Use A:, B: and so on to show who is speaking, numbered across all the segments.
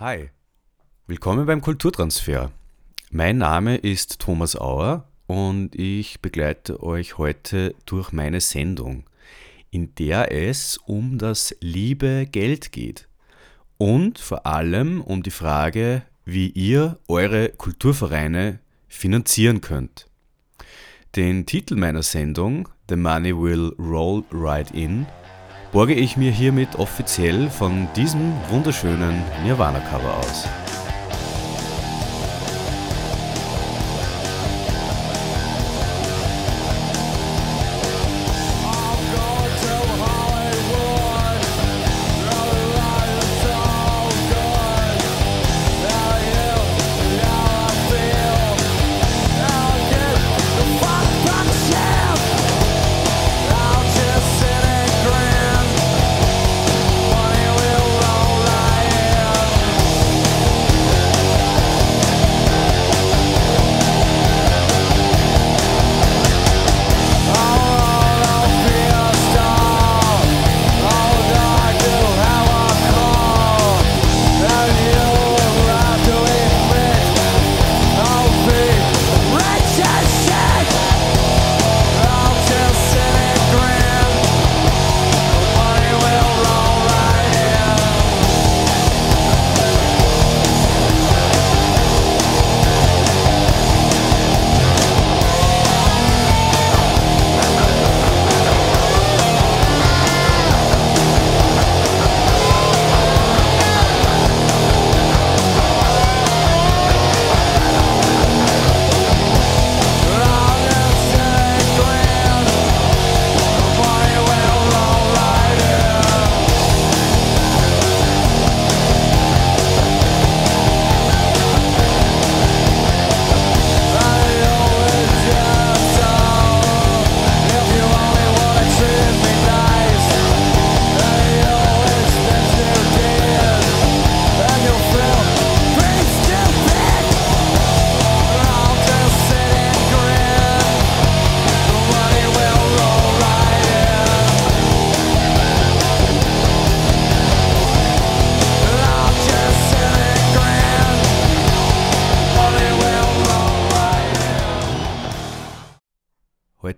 A: Hi, willkommen beim Kulturtransfer. Mein Name ist Thomas Auer und ich begleite euch heute durch meine Sendung, in der es um das liebe Geld geht und vor allem um die Frage, wie ihr eure Kulturvereine finanzieren könnt. Den Titel meiner Sendung, The Money Will Roll Right In, borge ich mir hiermit offiziell von diesem wunderschönen Nirvana-Cover aus.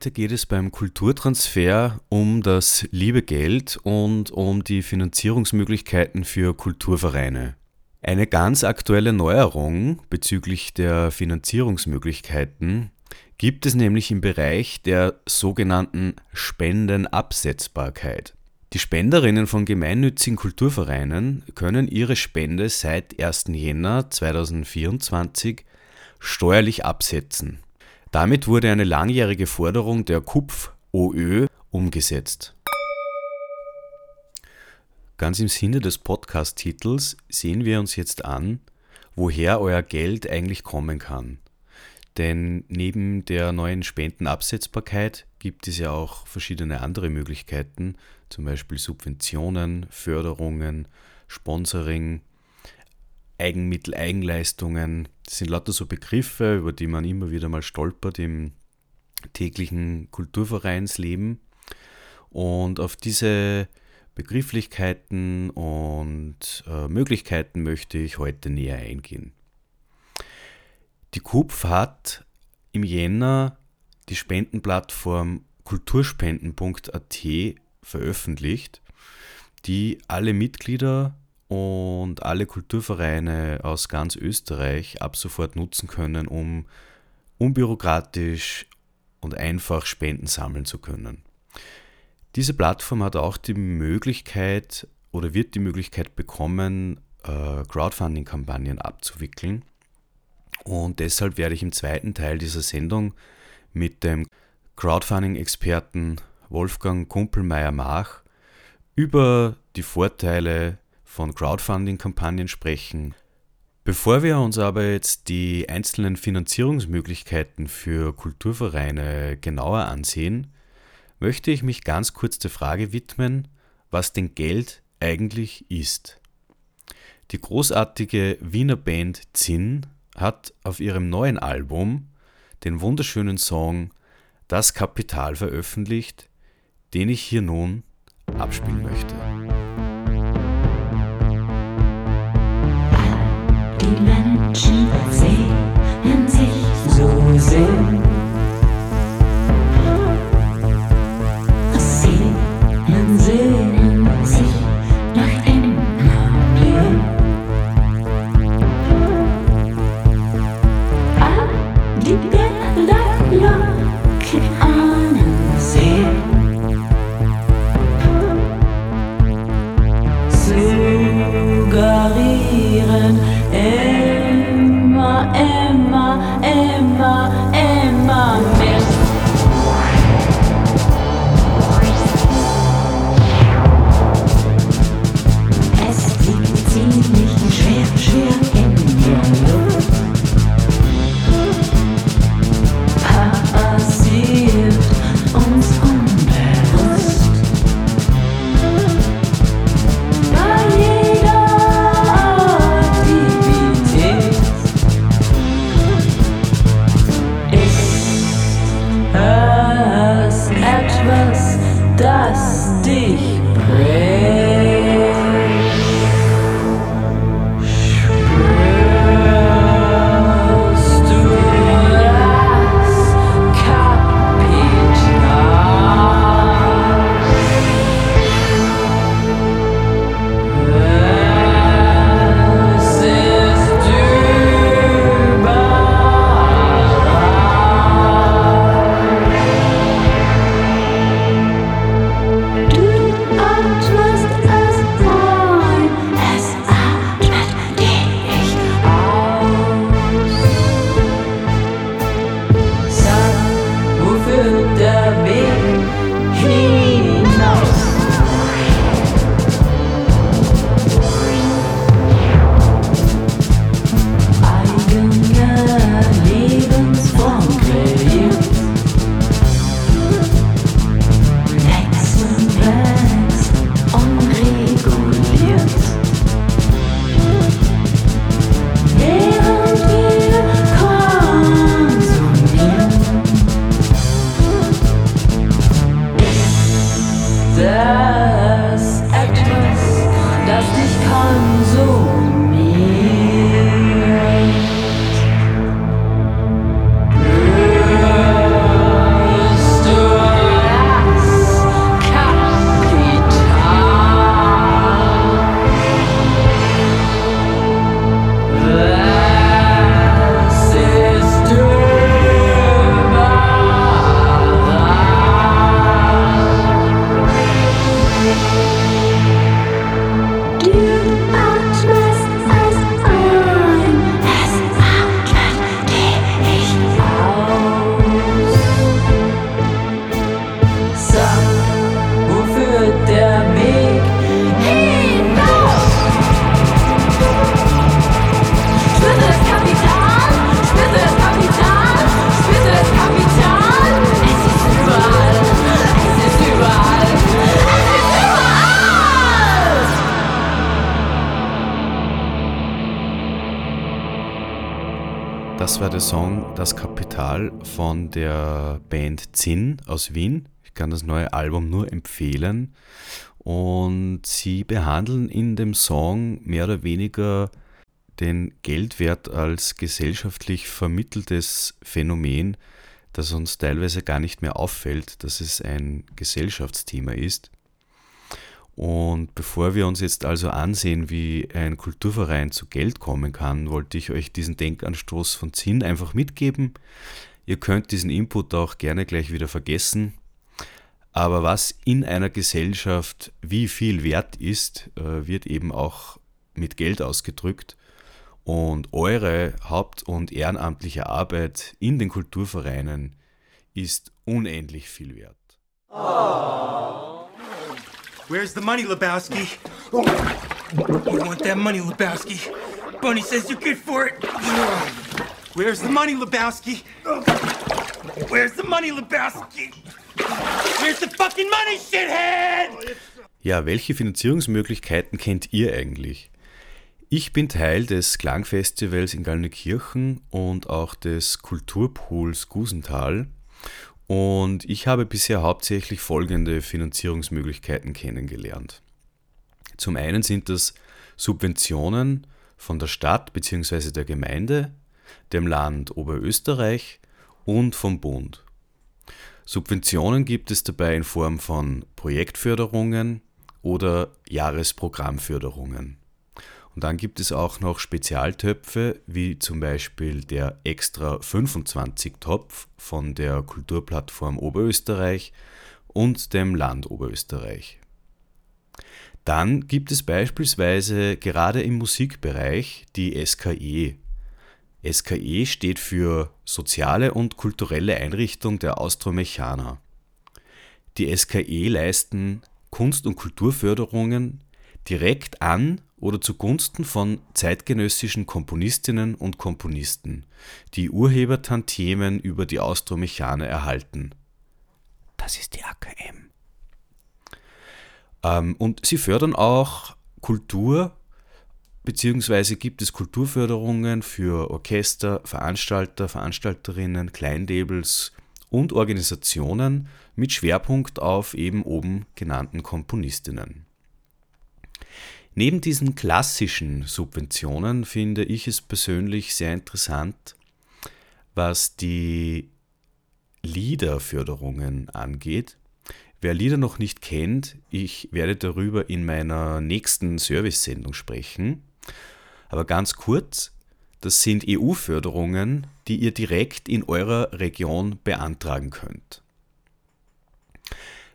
A: Heute geht es beim Kulturtransfer um das liebe Geld und um die Finanzierungsmöglichkeiten für Kulturvereine. Eine ganz aktuelle Neuerung bezüglich der Finanzierungsmöglichkeiten gibt es nämlich im Bereich der sogenannten Spendenabsetzbarkeit. Die Spenderinnen von gemeinnützigen Kulturvereinen können ihre Spende seit 1. Jänner 2024 steuerlich absetzen. Damit wurde eine langjährige Forderung der KUPF OÖ umgesetzt. Ganz im Sinne des Podcast-Titels sehen wir uns jetzt an, woher euer Geld eigentlich kommen kann. Denn neben der neuen Spendenabsetzbarkeit gibt es ja auch verschiedene andere Möglichkeiten, zum Beispiel Subventionen, Förderungen, Sponsoring, Eigenmittel, Eigenleistungen. Das sind lauter so Begriffe, über die man immer wieder mal stolpert im täglichen Kulturvereinsleben. Und auf diese Begrifflichkeiten und äh, Möglichkeiten möchte ich heute näher eingehen. Die KUPF hat im Jänner die Spendenplattform kulturspenden.at veröffentlicht, die alle Mitglieder und alle Kulturvereine aus ganz Österreich ab sofort nutzen können, um unbürokratisch und einfach Spenden sammeln zu können. Diese Plattform hat auch die Möglichkeit oder wird die Möglichkeit bekommen, äh, Crowdfunding-Kampagnen abzuwickeln. Und deshalb werde ich im zweiten Teil dieser Sendung mit dem Crowdfunding-Experten Wolfgang Kumpelmeier-Mach über die Vorteile
B: von Crowdfunding-Kampagnen sprechen. Bevor wir uns aber jetzt die einzelnen Finanzierungsmöglichkeiten für Kulturvereine genauer ansehen, möchte ich mich ganz kurz der Frage widmen, was denn Geld eigentlich ist. Die großartige Wiener Band Zinn hat auf ihrem neuen Album den wunderschönen Song Das Kapital veröffentlicht, den ich hier nun abspielen möchte. Zinn aus Wien. Ich kann das neue Album nur empfehlen. Und sie behandeln in dem Song mehr oder weniger den Geldwert als gesellschaftlich vermitteltes Phänomen, das uns teilweise gar nicht mehr auffällt, dass es ein Gesellschaftsthema ist. Und bevor wir uns jetzt also ansehen, wie ein Kulturverein zu Geld kommen kann, wollte ich euch diesen Denkanstoß von Zinn einfach mitgeben. Ihr könnt diesen Input auch gerne gleich wieder vergessen. Aber was in einer Gesellschaft wie viel wert ist, äh, wird eben auch mit Geld ausgedrückt. Und eure haupt- und ehrenamtliche Arbeit in den Kulturvereinen ist unendlich viel wert.
C: Where's the money, Lebowski? You want that money, Lebowski? Bunny says you're good for it. Where's the money, Lebowski? Where's the money, Lebowski? Where's the fucking money, shithead?
A: Ja, welche Finanzierungsmöglichkeiten kennt ihr eigentlich? Ich bin Teil des Klangfestivals in Gallnenkirchen und auch des Kulturpools Gusenthal und ich habe bisher hauptsächlich folgende Finanzierungsmöglichkeiten kennengelernt. Zum einen sind das Subventionen von der Stadt bzw. der Gemeinde, dem Land Oberösterreich und vom Bund. Subventionen gibt es dabei in Form von Projektförderungen oder Jahresprogrammförderungen. Und dann gibt es auch noch Spezialtöpfe, wie zum Beispiel der Extra 25 Topf von der Kulturplattform Oberösterreich und dem Land Oberösterreich. Dann gibt es beispielsweise gerade im Musikbereich die SKE. SKE steht für Soziale und kulturelle Einrichtung der Austromechaner. Die SKE leisten Kunst- und Kulturförderungen direkt an oder zugunsten von zeitgenössischen Komponistinnen und Komponisten, die Urhebertantiemen über die Austromechaner erhalten. Das ist die AKM. Ähm, und sie fördern auch Kultur, beziehungsweise gibt es Kulturförderungen für Orchester, Veranstalter, Veranstalterinnen, Kleinlabels und Organisationen mit Schwerpunkt auf eben oben genannten Komponistinnen. Neben diesen klassischen Subventionen finde ich es persönlich sehr interessant, was die Liederförderungen angeht. Wer Lieder noch nicht kennt, ich werde darüber in meiner nächsten Service-Sendung sprechen. Aber ganz kurz, das sind EU-Förderungen, die ihr direkt in eurer Region beantragen könnt.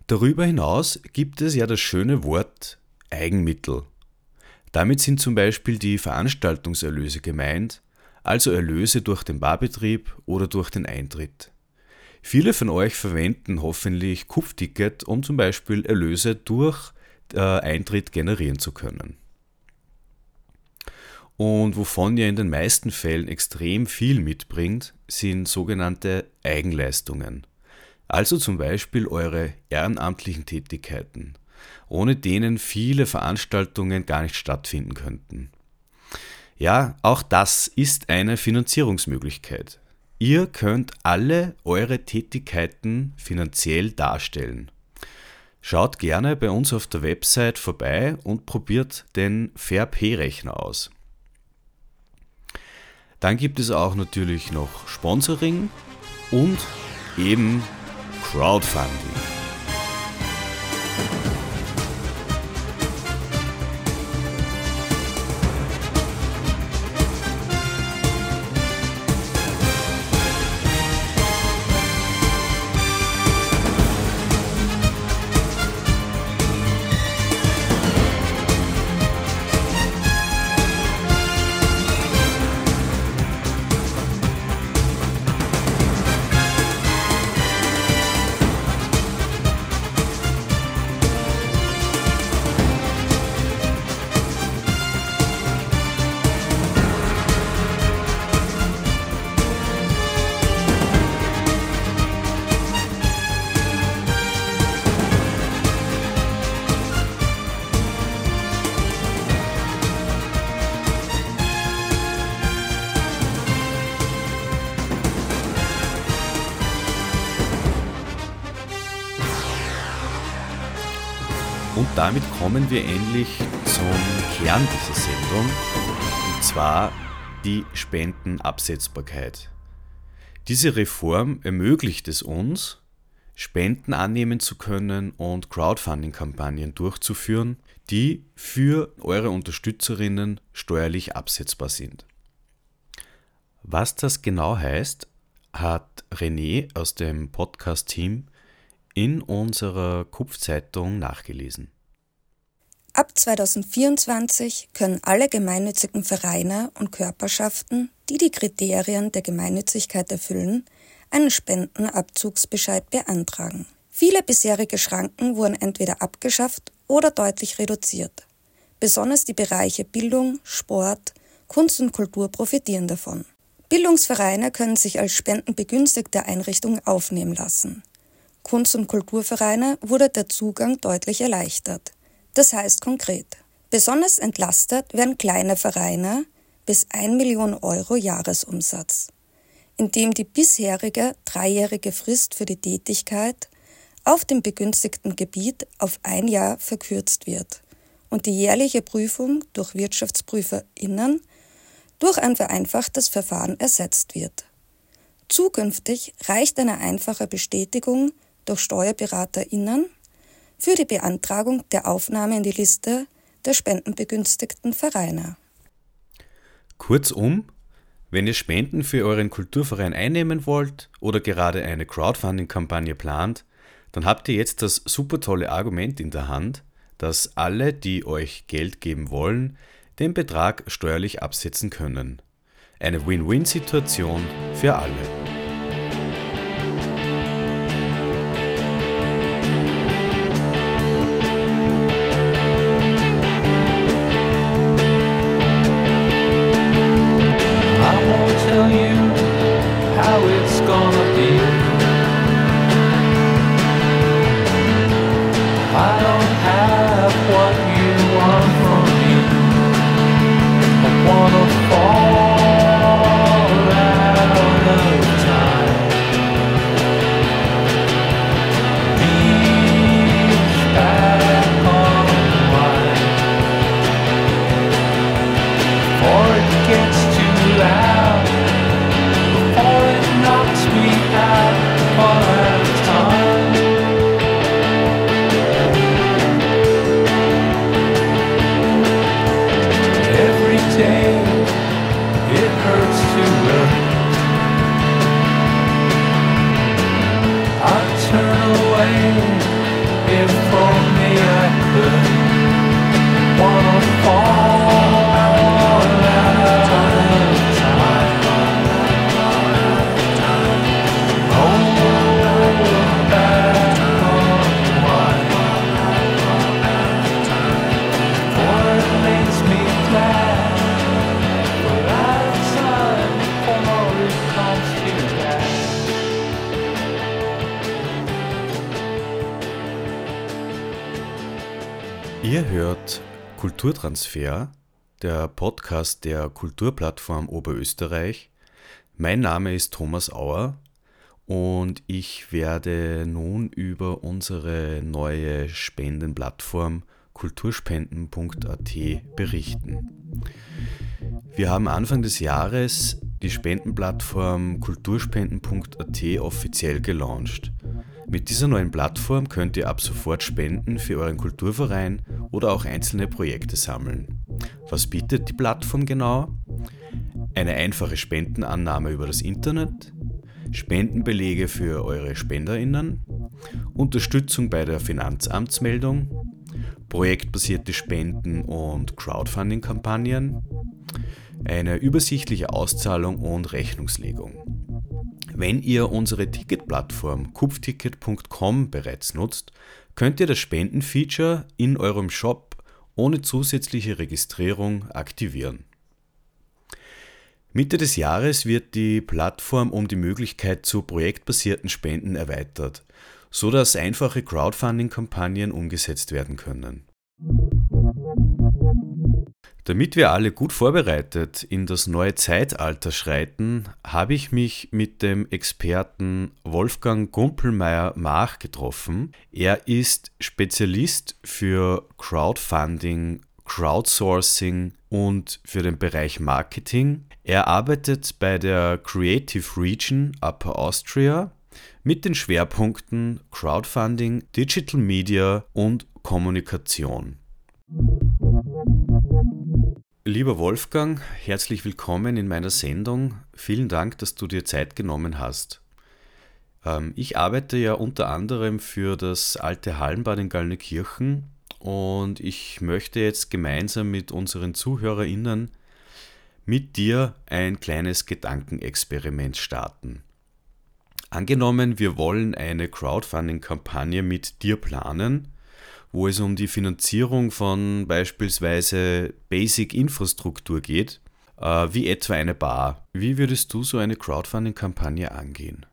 A: Darüber hinaus gibt es ja das schöne Wort Eigenmittel. Damit sind zum Beispiel die Veranstaltungserlöse gemeint, also Erlöse durch den Barbetrieb oder durch den Eintritt. Viele von euch verwenden hoffentlich Kupfticket, um zum Beispiel Erlöse durch äh, Eintritt generieren zu können. Und wovon ihr in den meisten Fällen extrem viel mitbringt, sind sogenannte Eigenleistungen. Also zum Beispiel eure ehrenamtlichen Tätigkeiten, ohne denen viele Veranstaltungen gar nicht stattfinden könnten. Ja, auch das ist eine Finanzierungsmöglichkeit. Ihr könnt alle eure Tätigkeiten finanziell darstellen. Schaut gerne bei uns auf der Website vorbei und probiert den Fair-P-Rechner aus. Dann gibt es auch natürlich noch Sponsoring und eben Crowdfunding. Kommen wir endlich zum Kern dieser Sendung, und zwar die Spendenabsetzbarkeit. Diese Reform ermöglicht es uns, Spenden annehmen zu können und Crowdfunding-Kampagnen durchzuführen, die für eure Unterstützerinnen steuerlich absetzbar sind. Was das genau heißt, hat René aus dem Podcast-Team in unserer Kupfzeitung nachgelesen.
D: Ab 2024 können alle gemeinnützigen Vereine und Körperschaften, die die Kriterien der Gemeinnützigkeit erfüllen, einen Spendenabzugsbescheid beantragen. Viele bisherige Schranken wurden entweder abgeschafft oder deutlich reduziert. Besonders die Bereiche Bildung, Sport, Kunst und Kultur profitieren davon. Bildungsvereine können sich als spendenbegünstigte Einrichtung aufnehmen lassen. Kunst- und Kulturvereine wurde der Zugang deutlich erleichtert. Das heißt konkret, besonders entlastet werden kleine Vereine bis 1 Million Euro Jahresumsatz, indem die bisherige dreijährige Frist für die Tätigkeit auf dem begünstigten Gebiet auf ein Jahr verkürzt wird und die jährliche Prüfung durch WirtschaftsprüferInnen durch ein vereinfachtes Verfahren ersetzt wird. Zukünftig reicht eine einfache Bestätigung durch SteuerberaterInnen für die Beantragung der Aufnahme in die Liste der spendenbegünstigten Vereine.
A: Kurzum, wenn ihr Spenden für euren Kulturverein einnehmen wollt oder gerade eine Crowdfunding-Kampagne plant, dann habt ihr jetzt das super tolle Argument in der Hand, dass alle, die euch Geld geben wollen, den Betrag steuerlich absetzen können. Eine Win-Win-Situation für alle. Kulturtransfer, der Podcast der Kulturplattform Oberösterreich. Mein Name ist Thomas Auer und ich werde nun über unsere neue Spendenplattform kulturspenden.at berichten. Wir haben Anfang des Jahres die Spendenplattform kulturspenden.at offiziell gelauncht. Mit dieser neuen Plattform könnt ihr ab sofort Spenden für euren Kulturverein oder auch einzelne Projekte sammeln. Was bietet die Plattform genau? Eine einfache Spendenannahme über das Internet, Spendenbelege für eure Spenderinnen, Unterstützung bei der Finanzamtsmeldung, projektbasierte Spenden und Crowdfunding-Kampagnen, eine übersichtliche Auszahlung und Rechnungslegung. Wenn ihr unsere Ticketplattform kupfticket.com bereits nutzt, könnt ihr das Spendenfeature in eurem Shop ohne zusätzliche Registrierung aktivieren. Mitte des Jahres wird die Plattform um die Möglichkeit zu projektbasierten Spenden erweitert, so dass einfache Crowdfunding-Kampagnen umgesetzt werden können. Damit wir alle gut vorbereitet in das neue Zeitalter schreiten, habe ich mich mit dem Experten Wolfgang Gumpelmeier-Mach getroffen. Er ist Spezialist für Crowdfunding, Crowdsourcing und für den Bereich Marketing. Er arbeitet bei der Creative Region Upper Austria mit den Schwerpunkten Crowdfunding, Digital Media und Kommunikation. Lieber Wolfgang, herzlich willkommen in meiner Sendung. Vielen Dank, dass du dir Zeit genommen hast. Ähm, ich arbeite ja unter anderem für das alte Hallenbad in Gallnenkirchen und ich möchte jetzt gemeinsam mit unseren ZuhörerInnen mit dir ein kleines Gedankenexperiment starten. Angenommen, wir wollen eine Crowdfunding-Kampagne mit dir planen wo es um die Finanzierung von beispielsweise Basic-Infrastruktur geht, äh, wie etwa eine Bar. Wie würdest du so eine Crowdfunding-Kampagne angehen?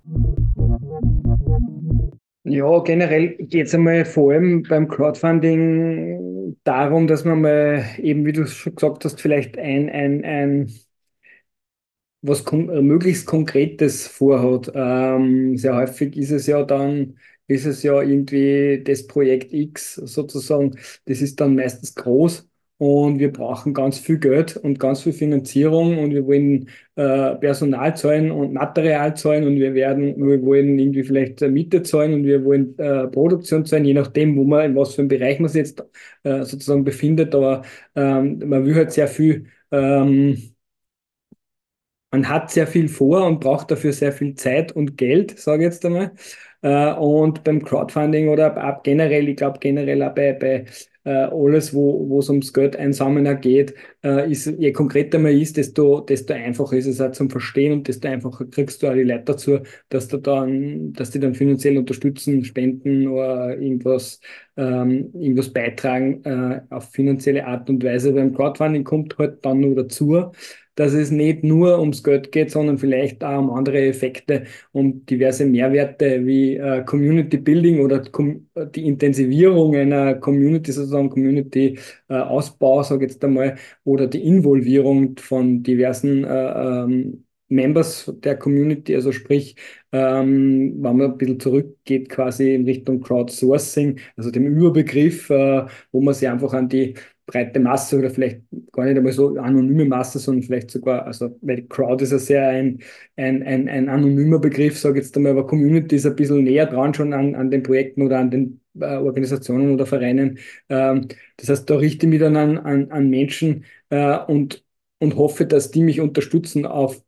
E: Ja, generell geht es einmal vor allem beim Crowdfunding darum, dass man mal eben, wie du schon gesagt hast, vielleicht ein, ein, ein was kon möglichst Konkretes vorhat. Ähm, sehr häufig ist es ja dann, ist es ja irgendwie das Projekt X sozusagen, das ist dann meistens groß und wir brauchen ganz viel Geld und ganz viel Finanzierung und wir wollen äh, Personal zahlen und Material zahlen und wir werden, wir wollen irgendwie vielleicht Miete zahlen und wir wollen äh, Produktion zahlen, je nachdem, wo man, in was für einem Bereich man sich jetzt äh, sozusagen befindet, aber ähm, man will halt sehr viel ähm, man hat sehr viel vor und braucht dafür sehr viel Zeit und Geld, sage ich jetzt einmal. Äh, und beim Crowdfunding oder ab generell, ich glaube generell auch bei, bei äh, alles, wo es ums Geld einsammeln geht, äh, ist, je konkreter man ist, desto, desto einfacher ist es auch zum Verstehen und desto einfacher kriegst du auch die Leute dazu, dass du dann, dass die dann finanziell unterstützen, spenden oder irgendwas, ähm, irgendwas beitragen äh, auf finanzielle Art und Weise. Beim Crowdfunding kommt halt dann nur dazu, dass es nicht nur ums Geld geht, sondern vielleicht auch um andere Effekte, um diverse Mehrwerte wie äh, Community Building oder die Intensivierung einer Community, sozusagen Community äh, Ausbau, sage ich jetzt einmal, oder die Involvierung von diversen äh, ähm, Members der Community, also sprich, ähm, wenn man ein bisschen zurückgeht quasi in Richtung Crowdsourcing, also dem Überbegriff, äh, wo man sich einfach an die breite Masse oder vielleicht gar nicht einmal so anonyme Masse, sondern vielleicht sogar, also weil Crowd ist ja sehr ein, ein, ein, ein anonymer Begriff, sage ich jetzt einmal, aber Community ist ein bisschen näher dran schon an, an den Projekten oder an den äh, Organisationen oder Vereinen. Ähm, das heißt, da richte ich mich dann an, an, an Menschen äh, und, und hoffe, dass die mich unterstützen auf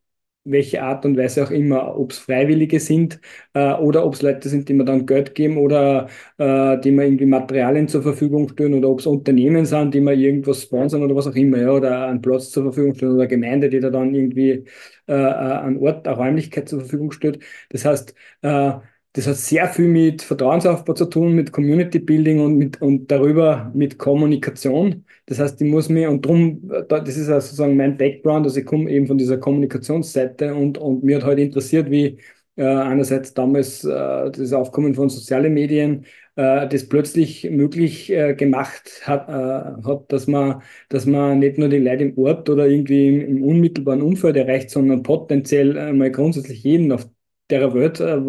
E: welche Art und Weise auch immer, ob es Freiwillige sind äh, oder ob es Leute sind, die mir dann Geld geben oder äh, die mir irgendwie Materialien zur Verfügung stellen oder ob es Unternehmen sind, die mir irgendwas sponsern oder was auch immer, ja, oder einen Platz zur Verfügung stellen oder Gemeinde, die da dann irgendwie äh, äh einen Ort, eine Räumlichkeit zur Verfügung stellt. Das heißt, äh, das hat sehr viel mit Vertrauensaufbau zu tun, mit Community Building und, mit, und darüber mit Kommunikation. Das heißt, ich muss mir, und darum, das ist also sozusagen mein Background, also ich komme eben von dieser Kommunikationsseite und, und mir hat heute halt interessiert, wie äh, einerseits damals äh, das Aufkommen von sozialen Medien äh, das plötzlich möglich äh, gemacht hat, äh, hat, dass man, dass man nicht nur die Leute im Ort oder irgendwie im, im unmittelbaren Umfeld erreicht, sondern potenziell äh, mal grundsätzlich jeden auf der Welt, äh,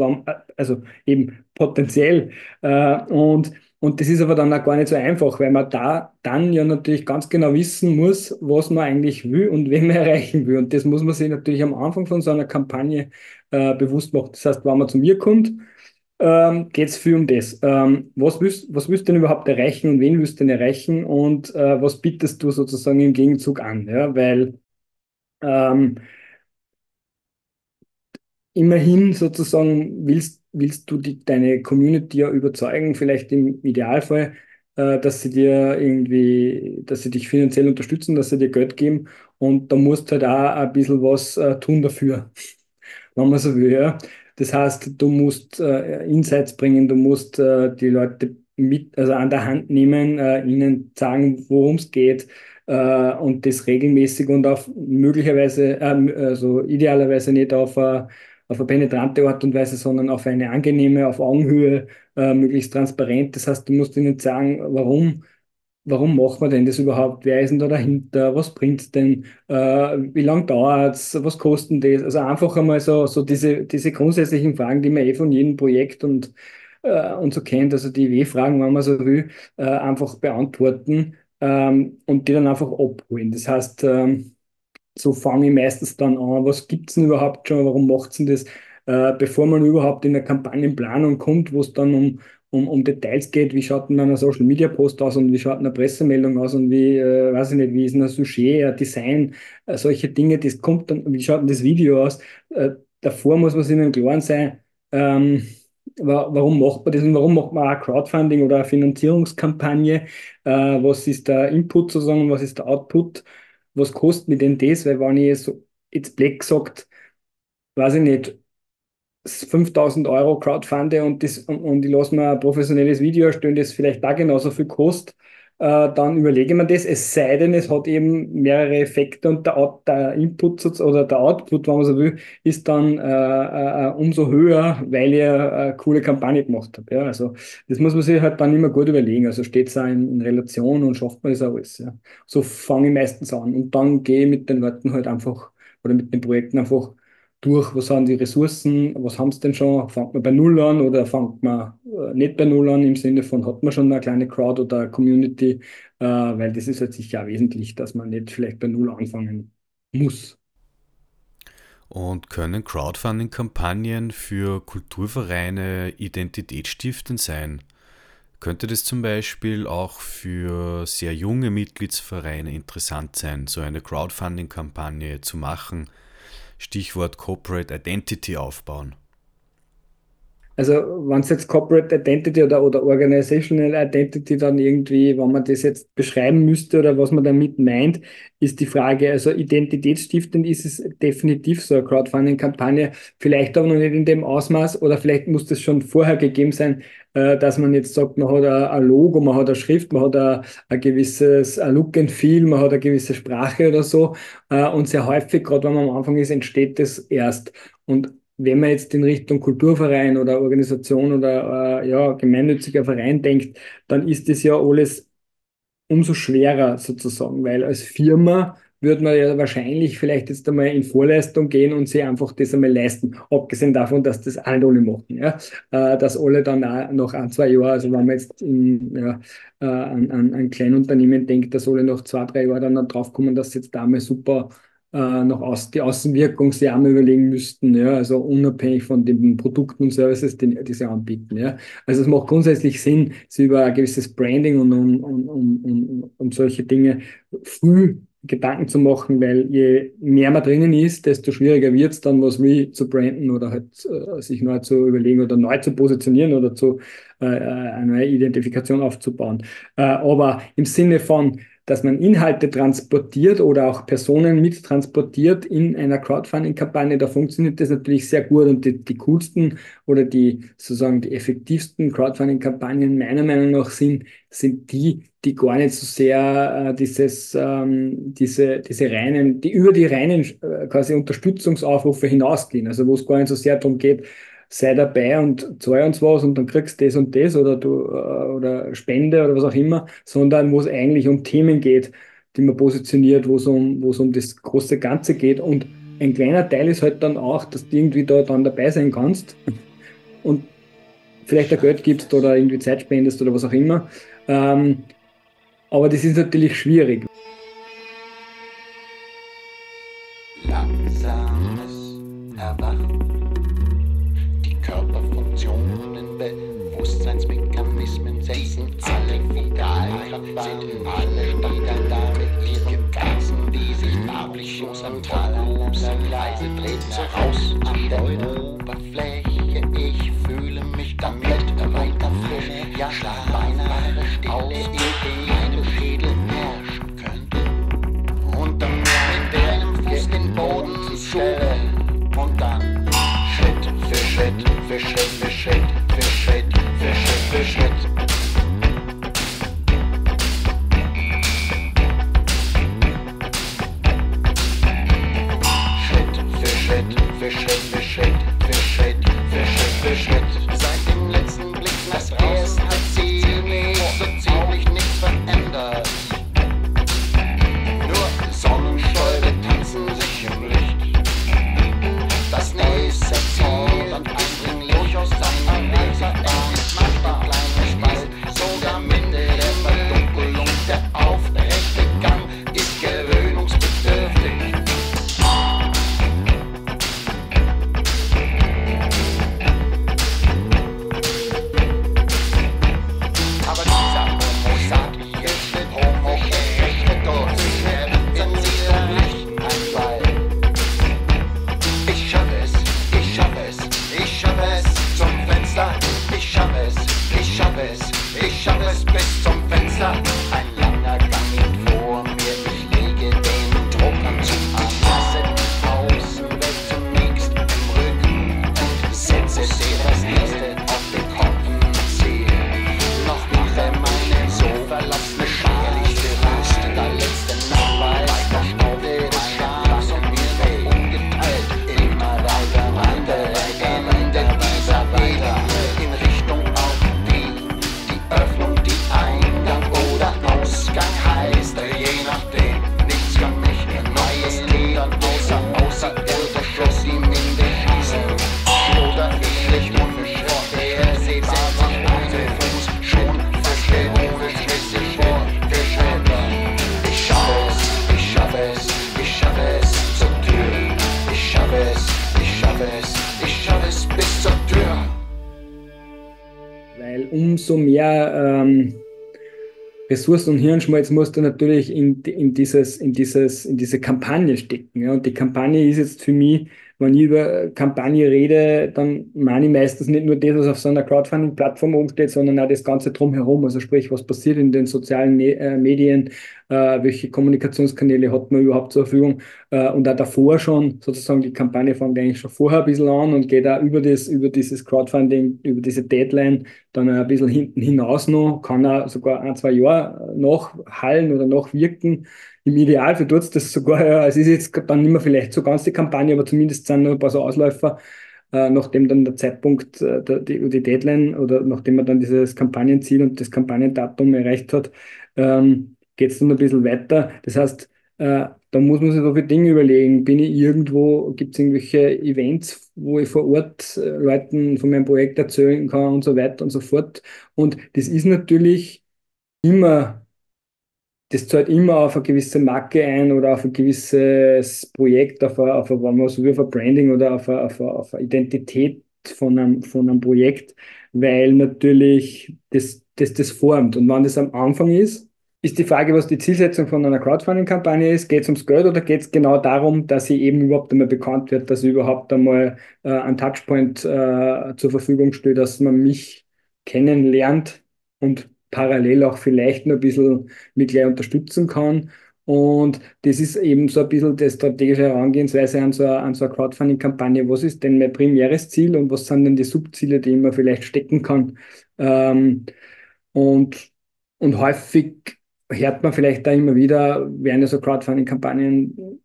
E: also eben potenziell. Äh, und, und das ist aber dann auch gar nicht so einfach, weil man da dann ja natürlich ganz genau wissen muss, was man eigentlich will und wen man erreichen will. Und das muss man sich natürlich am Anfang von so einer Kampagne äh, bewusst machen. Das heißt, wenn man zu mir kommt, ähm, geht es viel um das. Ähm, was, willst, was willst du denn überhaupt erreichen und wen willst du denn erreichen und äh, was bietest du sozusagen im Gegenzug an? Ja? Weil ähm, immerhin sozusagen willst, willst du die, deine Community ja überzeugen, vielleicht im Idealfall, äh, dass sie dir irgendwie, dass sie dich finanziell unterstützen, dass sie dir Geld geben und da musst du halt auch ein bisschen was äh, tun dafür, wenn man so will. Ja. Das heißt, du musst äh, Insights bringen, du musst äh, die Leute mit, also an der Hand nehmen, äh, ihnen sagen, worum es geht, äh, und das regelmäßig und auf möglicherweise, also idealerweise nicht auf äh, auf eine penetrante Art und Weise, sondern auf eine angenehme, auf Augenhöhe, äh, möglichst transparent. Das heißt, du musst ihnen sagen, warum, warum macht man denn das überhaupt? Wer ist denn da dahinter? Was bringt es denn? Äh, wie lange dauert es? Was kostet das? Also einfach einmal so, so diese, diese grundsätzlichen Fragen, die man eh von jedem Projekt und, äh, und so kennt, also die W-Fragen, wenn man so will, äh, einfach beantworten ähm, und die dann einfach abholen. Das heißt, ähm, so fange ich meistens dann an, was gibt es denn überhaupt schon, warum macht es denn das, äh, bevor man überhaupt in eine Kampagnenplanung kommt, wo es dann um, um, um Details geht, wie schaut denn ein Social Media Post aus und wie schaut eine Pressemeldung aus und wie, äh, weiß ich nicht, wie ist ein Sujet, ein Design, äh, solche Dinge, das kommt dann, wie schaut denn das Video aus? Äh, davor muss man sich im Klaren sein, ähm, warum macht man das und warum macht man auch Crowdfunding oder eine Finanzierungskampagne? Äh, was ist der Input sozusagen, was ist der Output? Was kostet mir denn das? Weil wenn ich so jetzt Black gesagt, weiß ich nicht, 5000 Euro Crowdfunde und, das, und, und ich lasse mir ein professionelles Video erstellen, das vielleicht da genauso viel kostet, äh, dann überlege man das, es sei denn, es hat eben mehrere Effekte und der, der Input oder der Output, wenn man so will, ist dann äh, äh, umso höher, weil ihr eine coole Kampagne gemacht habt. Ja? Also das muss man sich halt dann immer gut überlegen. Also steht es auch in, in, Relation und schafft man das auch alles. Ja? So fange ich meistens an und dann gehe ich mit den Leuten halt einfach oder mit den Projekten einfach durch, was sind die Ressourcen, was haben sie denn schon, fängt man bei Null an oder fängt man äh, nicht bei Null an, im Sinne von, hat man schon eine kleine Crowd oder eine Community, äh, weil das ist halt sicher wesentlich, dass man nicht vielleicht bei Null anfangen muss.
A: Und können Crowdfunding-Kampagnen für Kulturvereine identitätsstiftend sein? Könnte das zum Beispiel auch für sehr junge Mitgliedsvereine interessant sein, so eine Crowdfunding-Kampagne zu machen? Stichwort Corporate Identity aufbauen?
E: Also wenn es jetzt Corporate Identity oder, oder Organizational Identity dann irgendwie, wenn man das jetzt beschreiben müsste oder was man damit meint, ist die Frage, also identitätsstiftend ist es definitiv so eine Crowdfunding-Kampagne, vielleicht aber noch nicht in dem Ausmaß oder vielleicht muss das schon vorher gegeben sein, äh, dass man jetzt sagt, man hat ein Logo, man hat eine Schrift, man hat ein, gewisses ein Look and Feel, man hat eine gewisse Sprache oder so äh, und sehr häufig, gerade wenn man am Anfang ist, entsteht das erst. Und wenn man jetzt in Richtung Kulturverein oder Organisation oder äh, ja, gemeinnütziger Verein denkt, dann ist das ja alles umso schwerer sozusagen, weil als Firma würde man ja wahrscheinlich vielleicht jetzt einmal in Vorleistung gehen und sich einfach das einmal leisten. Abgesehen davon, dass das nicht alle machen. Ja? Äh, dass alle dann auch nach ein, zwei Jahren, also wenn man jetzt in, ja, äh, an, an ein Kleinunternehmen denkt, dass alle nach zwei, drei Jahren dann draufkommen, dass jetzt da mal super äh, noch aus, die Außenwirkung sich einmal überlegen müssten, ja, also unabhängig von den Produkten und Services, die, die sie anbieten. Ja. Also es macht grundsätzlich Sinn, sich über ein gewisses Branding und um, um, um, um solche Dinge früh Gedanken zu machen, weil je mehr man drinnen ist, desto schwieriger wird es dann, was wie zu branden oder halt äh, sich neu zu überlegen oder neu zu positionieren oder zu äh, äh eine neue Identifikation aufzubauen. Äh, aber im Sinne von dass man Inhalte transportiert oder auch Personen mittransportiert in einer Crowdfunding-Kampagne, da funktioniert das natürlich sehr gut und die, die coolsten oder die sozusagen die effektivsten Crowdfunding-Kampagnen meiner Meinung nach sind, sind die, die gar nicht so sehr äh, dieses, ähm, diese, diese reinen, die über die reinen äh, quasi Unterstützungsaufrufe hinausgehen, also wo es gar nicht so sehr darum geht, sei dabei und zahl uns was und dann kriegst du das und das oder du äh, oder Spende oder was auch immer, sondern wo es eigentlich um Themen geht, die man positioniert, wo es um, wo es um das große Ganze geht. Und ein kleiner Teil ist halt dann auch, dass du irgendwie da dann dabei sein kannst und vielleicht ein Geld gibst oder irgendwie Zeit spendest oder was auch immer. Ähm, aber das ist natürlich schwierig.
F: Sind alle wieder da mit ihren Ganzen, die sich farblich am Thalamus leise dreht sich raus an der Oberfläche. Ich fühle mich komplett weiter frisch, ja beinahe Stille, in meinem Schädel herrschen könnte. Unter mir in deren Fuß den Boden stelle und dann Schritt für Schritt für Schritt für Schritt für Schritt für Schritt für Schritt. Schritt für
E: Ressourcen und Hirnschmalz musst du natürlich in, in, dieses, in, dieses, in diese Kampagne stecken. Ja. Und die Kampagne ist jetzt für mich, wenn ich über Kampagne rede, dann meine ich meistens nicht nur das, was auf so einer Crowdfunding-Plattform oben steht, sondern auch das Ganze drumherum. Also sprich, was passiert in den sozialen Me äh, Medien, äh, welche Kommunikationskanäle hat man überhaupt zur Verfügung äh, und auch davor schon, sozusagen die Kampagne fängt eigentlich schon vorher ein bisschen an und geht auch über, das, über dieses Crowdfunding, über diese Deadline dann ein bisschen hinten hinaus noch, kann auch sogar ein, zwei Jahre nachhallen oder nachwirken. Im Idealfall tut es das sogar, ja, es ist jetzt dann nicht mehr vielleicht so ganz die Kampagne, aber zumindest sind noch ein paar so Ausläufer, äh, nachdem dann der Zeitpunkt, äh, die, die Deadline oder nachdem man dann dieses Kampagnenziel und das Kampagnendatum erreicht hat, ähm, geht es dann ein bisschen weiter. Das heißt, äh, da muss man sich so viele Dinge überlegen. Bin ich irgendwo, gibt es irgendwelche Events, wo ich vor Ort äh, Leuten von meinem Projekt erzählen kann und so weiter und so fort. Und das ist natürlich immer, das zahlt immer auf eine gewisse Marke ein oder auf ein gewisses Projekt, auf eine, auf eine, wenn man so wie auf ein Branding oder auf eine, auf eine, auf eine Identität von einem, von einem Projekt, weil natürlich das, das das formt. Und wenn das am Anfang ist, ist die Frage, was die Zielsetzung von einer Crowdfunding-Kampagne ist. Geht es ums Geld oder geht es genau darum, dass sie eben überhaupt einmal bekannt wird, dass überhaupt einmal äh, ein Touchpoint äh, zur Verfügung steht, dass man mich kennenlernt und parallel auch vielleicht noch ein bisschen mich gleich unterstützen kann. Und das ist eben so ein bisschen die strategische Herangehensweise an so eine, so eine Crowdfunding-Kampagne. Was ist denn mein primäres Ziel und was sind denn die Subziele, die man vielleicht stecken kann? Ähm, und, und häufig hört man vielleicht da immer wieder, werden ja so Crowdfunding-Kampagnen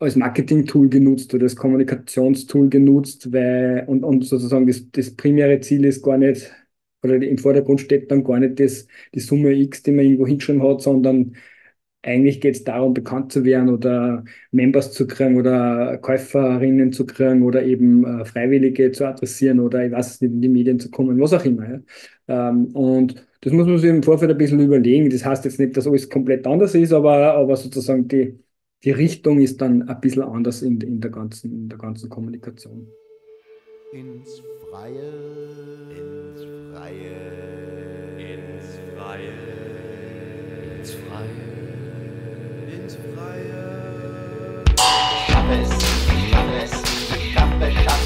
E: als Marketing-Tool genutzt oder als Kommunikationstool genutzt, weil, und, und sozusagen das, das primäre Ziel ist gar nicht, oder im Vordergrund steht dann gar nicht das, die Summe X, die man irgendwo hingeschrieben hat, sondern eigentlich geht es darum, bekannt zu werden oder Members zu kriegen oder Käuferinnen zu kriegen oder eben äh, Freiwillige zu adressieren oder ich weiß nicht, in die Medien zu kommen, was auch immer. Ja. Ähm, und das muss man sich im Vorfeld ein bisschen überlegen. Das heißt jetzt nicht, dass alles komplett anders ist, aber, aber sozusagen die, die Richtung ist dann ein bisschen anders in, in, der, ganzen, in der ganzen Kommunikation.
F: Ins Freie, ins Freie, ins Freie, ins Freie, ins Freie. Ich schaffe es, ich schaffe es, ich schaffe, schaffe, schaffe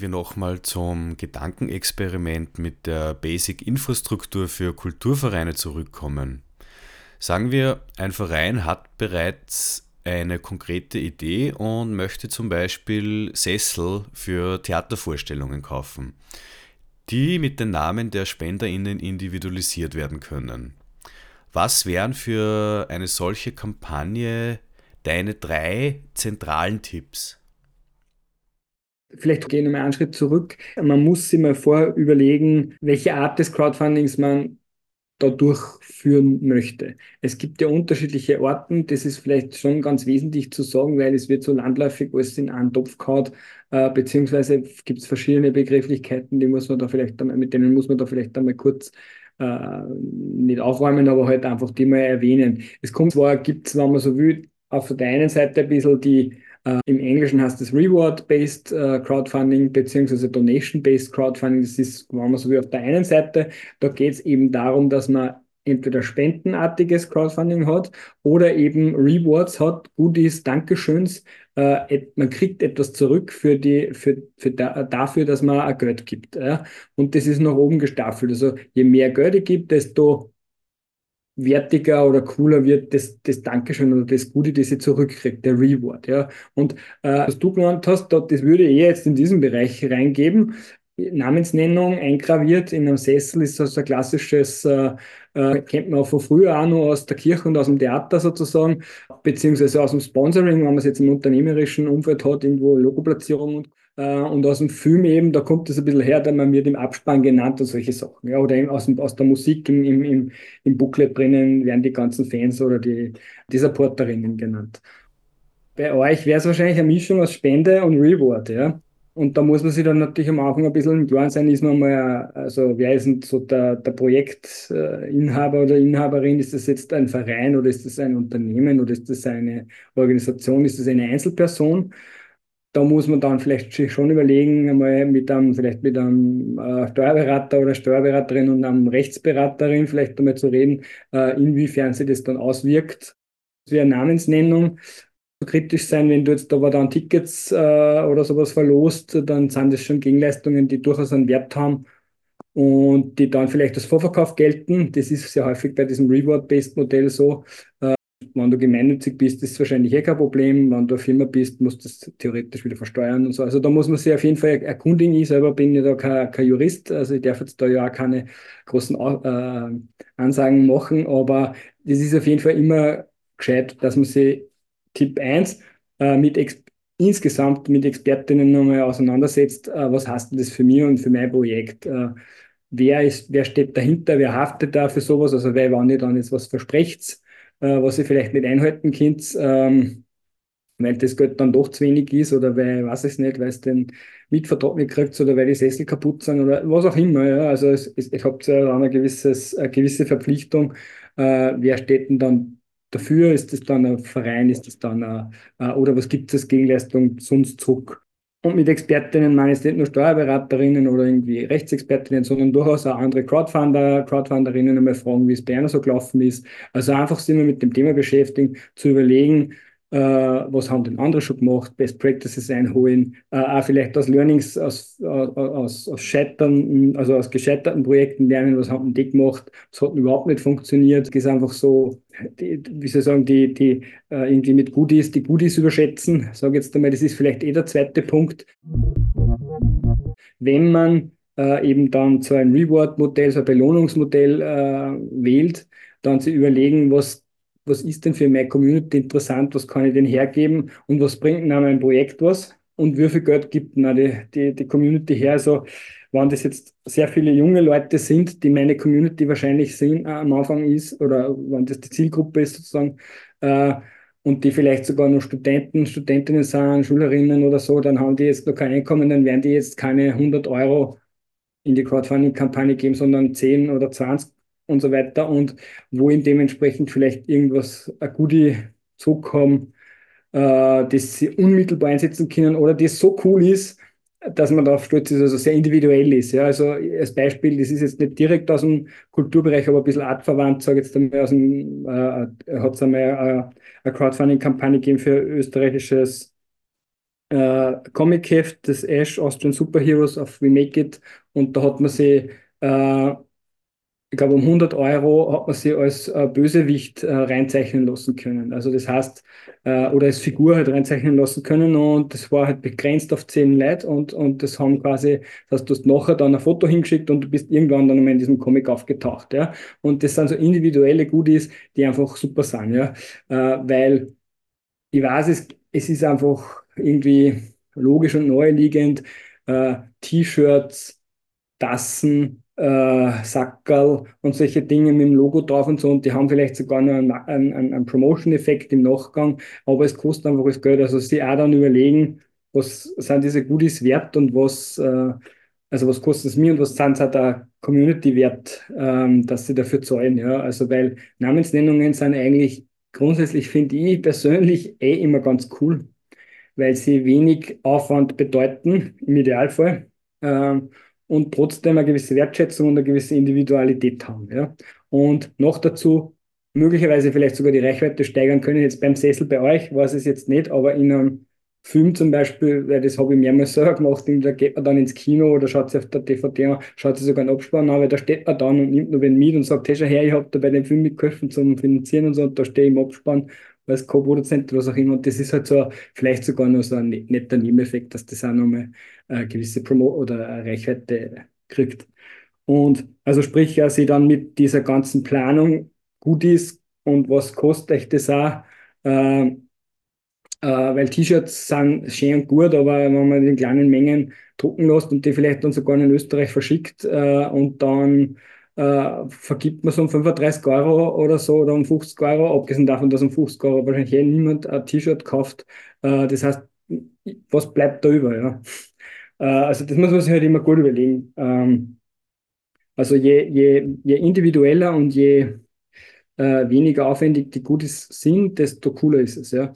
A: Wir nochmal zum Gedankenexperiment mit der Basic-Infrastruktur für Kulturvereine zurückkommen. Sagen wir, ein Verein hat bereits eine konkrete Idee und möchte zum Beispiel Sessel für Theatervorstellungen kaufen, die mit den Namen der SpenderInnen individualisiert werden können. Was wären für eine solche Kampagne deine drei zentralen Tipps?
E: Vielleicht gehen wir mal einen Schritt zurück. Man muss sich mal vorher überlegen, welche Art des Crowdfundings man da durchführen möchte. Es gibt ja unterschiedliche Orten, das ist vielleicht schon ganz wesentlich zu sagen, weil es wird so landläufig alles in einen Topf gehauen, äh, beziehungsweise gibt es verschiedene Begrifflichkeiten, die muss man da vielleicht einmal, mit denen muss man da vielleicht einmal kurz äh, nicht aufräumen, aber halt einfach die mal erwähnen. Es kommt zwar, gibt es, wenn man so will, auf der einen Seite ein bisschen die äh, Im Englischen heißt es Reward-Based äh, Crowdfunding beziehungsweise Donation-Based Crowdfunding. Das ist, wenn man so will, auf der einen Seite, da geht es eben darum, dass man entweder spendenartiges Crowdfunding hat oder eben Rewards hat, Goodies, Dankeschöns. Äh, man kriegt etwas zurück für die, für, für da, dafür, dass man ein Geld gibt. Ja? Und das ist nach oben gestaffelt. Also je mehr Geld ich gebe, desto wertiger oder cooler wird das, das Dankeschön oder das Gute, das ich zurückkriege, der Reward. Ja. Und äh, was du genannt hast, da, das würde ich jetzt in diesen Bereich reingeben. Namensnennung eingraviert in einem Sessel, ist das ein klassisches, äh, äh, kennt man auch von früher auch noch aus der Kirche und aus dem Theater sozusagen, beziehungsweise aus dem Sponsoring, wenn man es jetzt im unternehmerischen Umfeld hat, irgendwo Logoplatzierung und und aus dem Film eben, da kommt es ein bisschen her, da man wird im Abspann genannt und solche Sachen. Ja, oder aus, dem, aus der Musik im, im, im, im Booklet drinnen werden die ganzen Fans oder die, die Supporterinnen genannt. Bei euch wäre es wahrscheinlich eine Mischung aus Spende und Reward, ja. Und da muss man sich dann natürlich am Anfang ein bisschen im Klaren sein, ist man mal, also wer ist denn so der, der Projektinhaber oder Inhaberin? Ist das jetzt ein Verein oder ist das ein Unternehmen oder ist das eine Organisation? Ist das eine Einzelperson? Da muss man dann vielleicht sich schon überlegen, einmal mit einem, vielleicht mit einem äh, Steuerberater oder Steuerberaterin und einem Rechtsberaterin vielleicht einmal zu reden, äh, inwiefern sich das dann auswirkt. Das wäre Namensnennung. Kritisch sein, wenn du jetzt aber dann Tickets äh, oder sowas verlost, dann sind das schon Gegenleistungen, die durchaus einen Wert haben und die dann vielleicht als Vorverkauf gelten. Das ist sehr häufig bei diesem Reward-Based-Modell so. Wenn du gemeinnützig bist, ist es wahrscheinlich eh kein Problem. Wenn du eine Firma bist, musst du das theoretisch wieder versteuern und so. Also da muss man sich auf jeden Fall erkundigen. Ich selber bin ja da kein, kein Jurist, also ich darf jetzt da ja auch keine großen äh, Ansagen machen, aber das ist auf jeden Fall immer gescheit, dass man sich Tipp 1 äh, mit Ex insgesamt mit Expertinnen nochmal auseinandersetzt, äh, was heißt denn das für mich und für mein Projekt. Äh, wer, ist, wer steht dahinter, wer haftet da für sowas, also wer, wenn ihr dann jetzt was versprecht, äh, was ihr vielleicht nicht einhalten könnt, ähm, weil das Geld dann doch zu wenig ist oder weil, weiß ich nicht, weil es den Mietvertrag nicht kriegt oder weil die Sessel kaputt sind oder was auch immer. Ja. Also es, es, es habt ja eine, gewisses, eine gewisse Verpflichtung. Äh, wer steht denn dann dafür? Ist das dann ein Verein? Ist das dann ein, äh, oder was gibt es als Gegenleistung sonst zurück? Und mit Expertinnen meine ich nicht nur Steuerberaterinnen oder irgendwie Rechtsexpertinnen, sondern durchaus auch andere Crowdfunder, Crowdfunderinnen einmal fragen, wie es bei einer so gelaufen ist. Also einfach sich immer mit dem Thema beschäftigen, zu überlegen, äh, was haben denn andere schon gemacht, Best Practices einholen, äh, auch vielleicht aus Learnings, aus, aus, aus Scheitern, also aus gescheiterten Projekten lernen, was haben die gemacht, was hat überhaupt nicht funktioniert. Es ist einfach so, die, wie soll ich sagen, die, die äh, irgendwie mit Goodies, die Goodies überschätzen. Sage jetzt einmal, das ist vielleicht eh der zweite Punkt. Wenn man äh, eben dann so ein Reward-Modell, so ein Belohnungsmodell äh, wählt, dann zu überlegen, was was ist denn für meine Community interessant, was kann ich denn hergeben? Und was bringt denn mein Projekt was? Und wie viel Geld gibt denn die, die, die Community her. Also wenn das jetzt sehr viele junge Leute sind, die meine Community wahrscheinlich sind, äh, am Anfang ist, oder wenn das die Zielgruppe ist sozusagen, äh, und die vielleicht sogar noch Studenten, Studentinnen sind, Schülerinnen oder so, dann haben die jetzt noch kein Einkommen, dann werden die jetzt keine 100 Euro in die Crowdfunding-Kampagne geben, sondern 10 oder 20 und so weiter und wo ihm dementsprechend vielleicht irgendwas, ein Goodie zurückkommen, äh, das sie unmittelbar einsetzen können oder das so cool ist, dass man darauf stolz ist, also sehr individuell ist. Ja, also als Beispiel, das ist jetzt nicht direkt aus dem Kulturbereich, aber ein bisschen artverwandt, sage ich jetzt einmal aus dem, äh, hat es einmal äh, eine Crowdfunding-Kampagne gegeben für österreichisches äh, Comic-Heft, das Ash Austrian Superheroes of We Make It und da hat man sie äh, ich glaube, um 100 Euro hat man sie als äh, Bösewicht äh, reinzeichnen lassen können. Also das heißt, äh, oder als Figur halt reinzeichnen lassen können und das war halt begrenzt auf 10 Leute und, und das haben quasi, dass du hast nachher dann ein Foto hingeschickt und du bist irgendwann dann mal in diesem Comic aufgetaucht. Ja? Und das sind so individuelle Goodies, die einfach super sind, ja. Äh, weil ich weiß, es, es ist einfach irgendwie logisch und naheliegend, äh, T-Shirts, Tassen, äh, Sackerl und solche Dinge mit dem Logo drauf und so und die haben vielleicht sogar noch einen, einen, einen Promotion-Effekt im Nachgang, aber es kostet einfach das Geld. Also sie auch dann überlegen, was sind diese Goodies wert und was, äh, also was kostet es mir und was sind es auch der Community wert, ähm, dass sie dafür zahlen. Ja? Also weil Namensnennungen sind eigentlich grundsätzlich, finde ich persönlich eh immer ganz cool, weil sie wenig Aufwand bedeuten, im Idealfall. Ähm, und trotzdem eine gewisse Wertschätzung und eine gewisse Individualität haben. Ja? Und noch dazu möglicherweise vielleicht sogar die Reichweite steigern können. Jetzt beim Sessel bei euch weiß es jetzt nicht, aber in einem Film zum Beispiel, weil das habe ich mehrmals selber gemacht, da geht man dann ins Kino oder schaut sich auf der DVD an, schaut sich sogar einen Abspann an, weil da steht man dann und nimmt nur wen mit und sagt, hey, schau her, ich habe da bei dem Film mitgeholfen zum Finanzieren und so, und da stehe ich im Abspann als Co-Produzent oder was auch immer. Und das ist halt so vielleicht sogar noch so ein ne-, netter Nebeneffekt, dass das auch nochmal eine gewisse Promo oder eine Reichweite kriegt. Und also sprich, ja, sie dann mit dieser ganzen Planung gut ist und was kostet euch das auch? Äh, äh, weil T-Shirts sind schön und gut, aber wenn man in kleinen Mengen drucken lässt und die vielleicht dann sogar in Österreich verschickt äh, und dann äh, vergibt man so um 35 Euro oder so oder um 50 Euro, abgesehen davon, dass um 50 Euro wahrscheinlich eh niemand ein T-Shirt kauft. Äh, das heißt, was bleibt da über? Ja? Äh, also das muss man sich halt immer gut überlegen. Ähm, also je, je, je individueller und je äh, weniger aufwendig die Goodies sind, desto cooler ist es. Ja?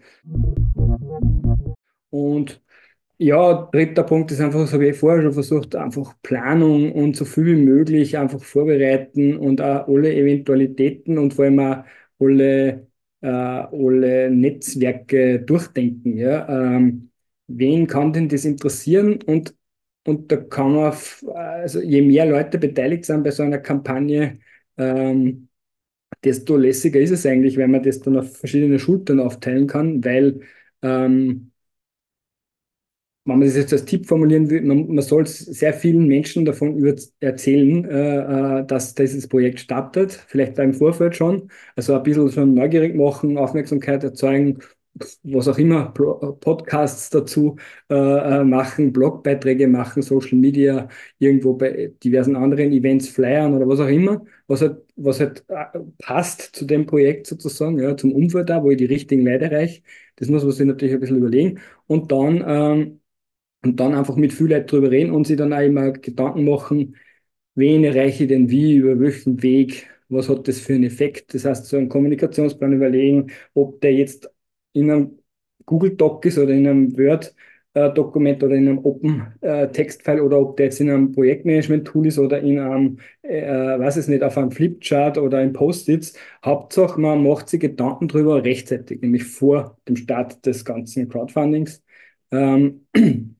E: Und ja, dritter Punkt ist einfach, das habe ich vorher schon versucht, einfach Planung und so viel wie möglich einfach vorbereiten und auch alle Eventualitäten und vor allem auch alle, äh, alle Netzwerke durchdenken. Ja? Ähm, wen kann denn das interessieren? Und, und da kann man, also je mehr Leute beteiligt sind bei so einer Kampagne, ähm, desto lässiger ist es eigentlich, wenn man das dann auf verschiedene Schultern aufteilen kann, weil ähm, wenn man das jetzt als Tipp formulieren will, man, man soll sehr vielen Menschen davon über erzählen, äh, äh, dass dieses Projekt startet, vielleicht im Vorfeld schon, also ein bisschen schon neugierig machen, Aufmerksamkeit erzeugen, was auch immer, Podcasts dazu äh, äh, machen, Blogbeiträge machen, Social Media, irgendwo bei diversen anderen Events flyern oder was auch immer, was halt, was halt äh, passt zu dem Projekt sozusagen, ja, zum Umfeld da, wo ich die richtigen Leute erreiche. Das muss man sich natürlich ein bisschen überlegen. Und dann ähm, und dann einfach mit viel Leuten drüber reden und sich dann auch immer Gedanken machen, wen erreiche ich denn wie, über welchen Weg, was hat das für einen Effekt. Das heißt, so einen Kommunikationsplan überlegen, ob der jetzt in einem Google Doc ist oder in einem Word Dokument oder in einem Open äh, Textfile oder ob der jetzt in einem Projektmanagement-Tool ist oder in einem, äh, weiß es nicht, auf einem Flipchart oder in Post-its. Hauptsache, man macht sich Gedanken drüber rechtzeitig, nämlich vor dem Start des ganzen Crowdfundings. Ähm,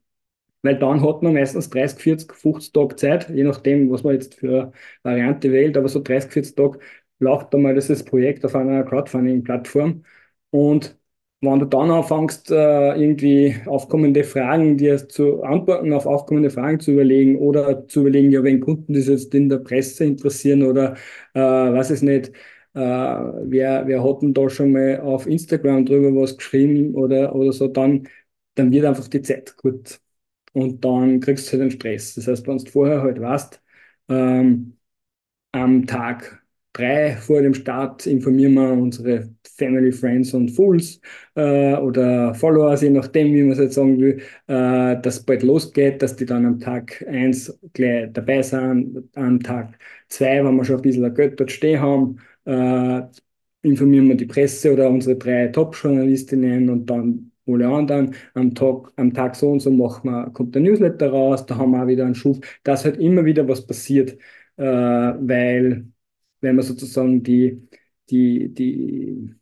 E: weil dann hat man meistens 30, 40, 50 Tage Zeit, je nachdem, was man jetzt für Variante wählt, aber so 30, 40 Tage läuft dann mal dieses Projekt auf einer Crowdfunding-Plattform. Und wenn du dann anfängst, äh, irgendwie aufkommende Fragen dir zu antworten, auf aufkommende Fragen zu überlegen oder zu überlegen, ja, wenn Kunden das jetzt in der Presse interessieren oder äh, weiß es nicht, äh, wer, wer hat denn da schon mal auf Instagram drüber was geschrieben oder, oder so, dann, dann wird einfach die Zeit kurz und dann kriegst du halt den Stress. Das heißt, wenn du vorher halt weißt, ähm, am Tag drei vor dem Start informieren wir unsere Family, Friends und Fools äh, oder Followers, je nachdem, wie man es jetzt sagen will, äh, dass bald losgeht, dass die dann am Tag eins gleich dabei sind, am Tag zwei, wenn wir schon ein bisschen Geld dort stehen haben, äh, informieren wir die Presse oder unsere drei Top-Journalistinnen und dann alle anderen. Am Tag, am Tag so und so machen wir, kommt der Newsletter raus, da haben wir auch wieder einen Schub, dass halt immer wieder was passiert, äh, weil, wenn man sozusagen die, die, die,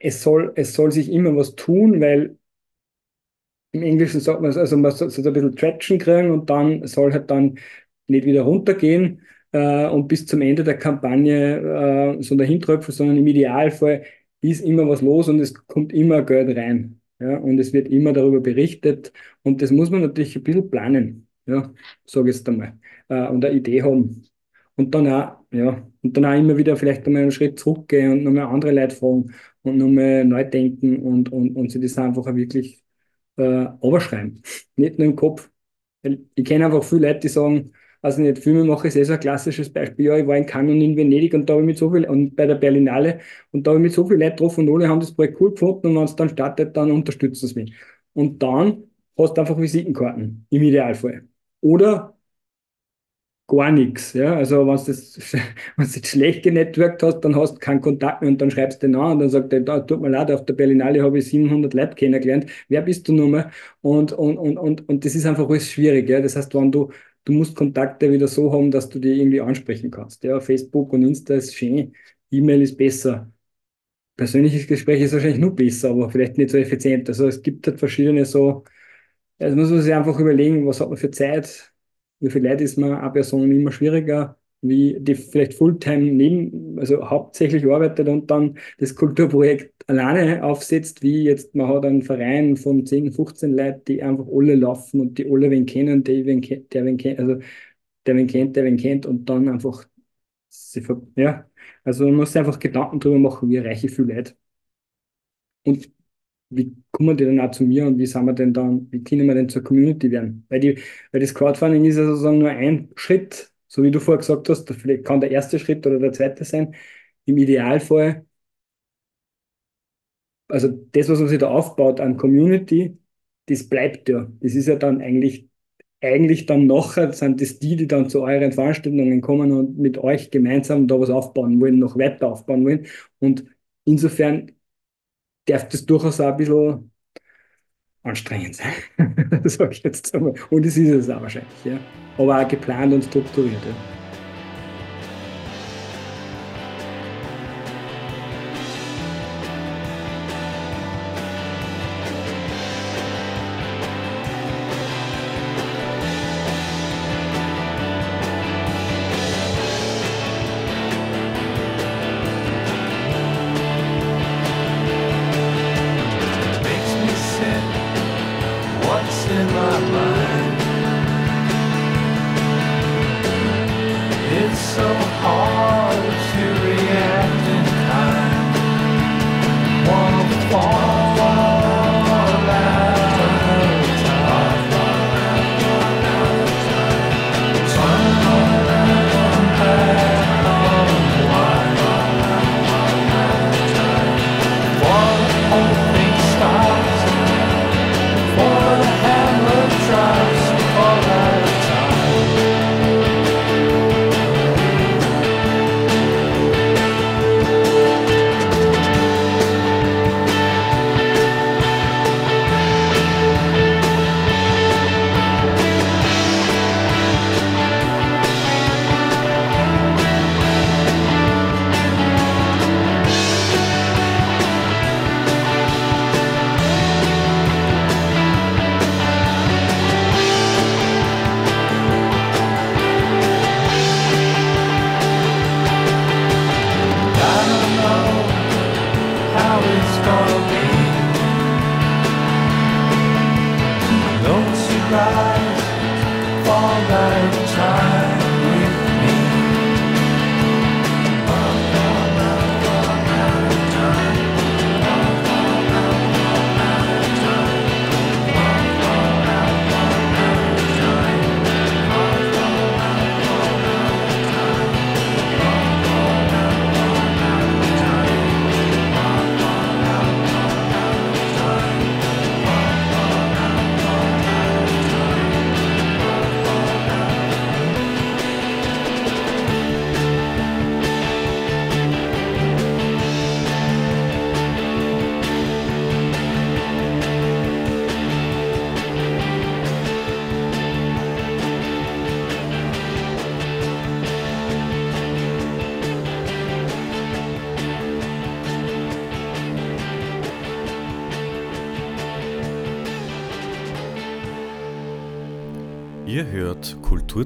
E: es soll, es soll sich immer was tun, weil im Englischen sagt man, also man soll, soll ein bisschen Traction kriegen und dann soll halt dann nicht wieder runtergehen äh, und bis zum Ende der Kampagne äh, so dahin tröpfeln, sondern im Idealfall ist immer was los und es kommt immer Geld rein. Ja, und es wird immer darüber berichtet und das muss man natürlich ein bisschen planen, ja, sage ich jetzt einmal, äh, und eine Idee haben. Und dann auch, ja, und dann auch immer wieder vielleicht einmal einen Schritt zurückgehen und nochmal andere Leute fragen und nochmal neu denken und, und, und sich das einfach wirklich äh, überschreiben. Nicht nur im Kopf. Ich kenne einfach viele Leute, die sagen, also nicht, Filme mache ist eh so ein klassisches Beispiel. Ja, ich war in Cannes und in Venedig und da habe ich mit so viel, und bei der Berlinale, und da habe ich mit so viel Leuten getroffen und alle haben das Projekt cool gefunden und wenn es dann startet, dann unterstützen sie mich. Und dann hast du einfach Visitenkarten, im Idealfall. Oder gar nichts. Ja? Also wenn du das, das schlecht genetworked hast, dann hast du keinen Kontakt mehr und dann schreibst du den an und dann sagt er, da, tut mir leid, auf der Berlinale habe ich 700 Leute kennengelernt. Wer bist du nochmal? Und, und, und, und, und das ist einfach alles schwierig. Ja? Das heißt, wenn du du musst Kontakte wieder so haben, dass du die irgendwie ansprechen kannst. Ja, Facebook und Insta ist schön, E-Mail ist besser. Persönliches Gespräch ist wahrscheinlich nur besser, aber vielleicht nicht so effizient. Also es gibt halt verschiedene so, also muss man sich einfach überlegen, was hat man für Zeit, wie viel Leute ist man, eine Person immer schwieriger, wie die vielleicht Fulltime neben, also hauptsächlich arbeitet und dann das Kulturprojekt alleine aufsetzt, wie jetzt man hat einen Verein von 10, 15 Leuten, die einfach alle laufen und die alle wen kennen, die wen, der wen kennt, also der wen kennt, der wen kennt und dann einfach, sie, ja, also man muss einfach Gedanken darüber machen, wie erreiche ich viele Leute. Und wie kommen die dann auch zu mir und wie sind wir denn dann, wie können wir denn zur Community werden? Weil, die, weil das Crowdfunding ist ja sozusagen nur ein Schritt, so wie du vorher gesagt hast, vielleicht kann der erste Schritt oder der zweite sein. Im Idealfall, also das, was man sich da aufbaut an Community, das bleibt ja. Das ist ja dann eigentlich, eigentlich dann nachher sind das die, die dann zu euren Veranstaltungen kommen und mit euch gemeinsam da was aufbauen wollen, noch weiter aufbauen wollen. Und insofern darf das durchaus auch ein bisschen anstrengend sein, sage ich jetzt einmal. Und es ist es auch wahrscheinlich, ja. Aber auch geplant und strukturiert. Ja.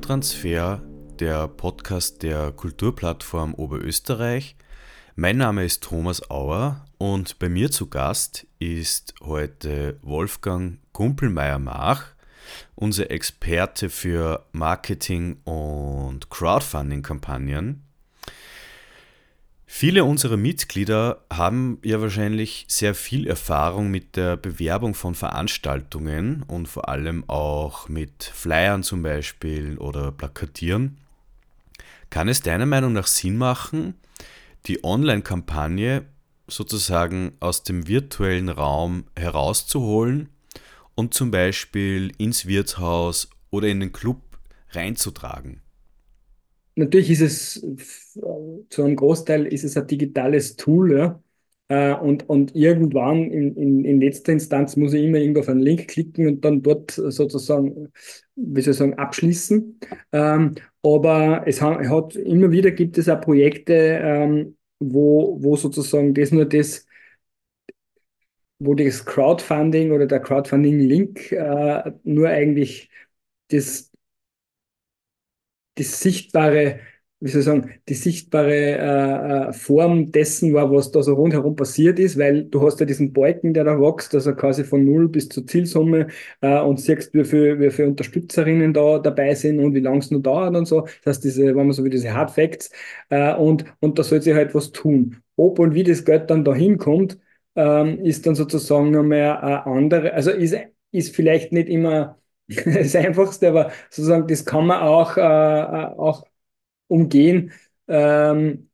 A: Kulturtransfer, der Podcast der Kulturplattform Oberösterreich. Mein Name ist Thomas Auer und bei mir zu Gast ist heute Wolfgang Kumpelmeier-Mach, unser Experte für Marketing und Crowdfunding-Kampagnen. Viele unserer Mitglieder haben ja wahrscheinlich sehr viel Erfahrung mit der Bewerbung von Veranstaltungen und vor allem auch mit Flyern zum Beispiel oder Plakatieren. Kann es deiner Meinung nach Sinn machen, die Online-Kampagne sozusagen aus dem virtuellen Raum herauszuholen und zum Beispiel ins Wirtshaus oder in den Club reinzutragen?
E: Natürlich ist es äh, zu einem Großteil ist es ein digitales Tool, ja. Äh, Und, und irgendwann in, in, in letzter Instanz muss ich immer irgendwo auf einen Link klicken und dann dort sozusagen, wie soll ich sagen, abschließen. Ähm, aber es hat, hat immer wieder gibt es auch Projekte, ähm, wo, wo sozusagen das nur das, wo das Crowdfunding oder der Crowdfunding-Link äh, nur eigentlich das, das sichtbare wie soll ich sagen, die sichtbare äh, äh, Form dessen war, was da so rundherum passiert ist, weil du hast ja diesen Balken, der da wächst, also quasi von null bis zur Zielsumme äh, und siehst, wie viele, wie viele Unterstützerinnen da dabei sind und wie lange es noch dauert und so. Das heißt, diese, wenn man so wie diese Hard Facts äh, und, und da soll sich halt was tun. Ob und wie das Geld dann da hinkommt, ähm, ist dann sozusagen noch mehr äh, andere, also ist, ist vielleicht nicht immer das Einfachste, aber sozusagen das kann man auch, äh, äh auch umgehen, ähm,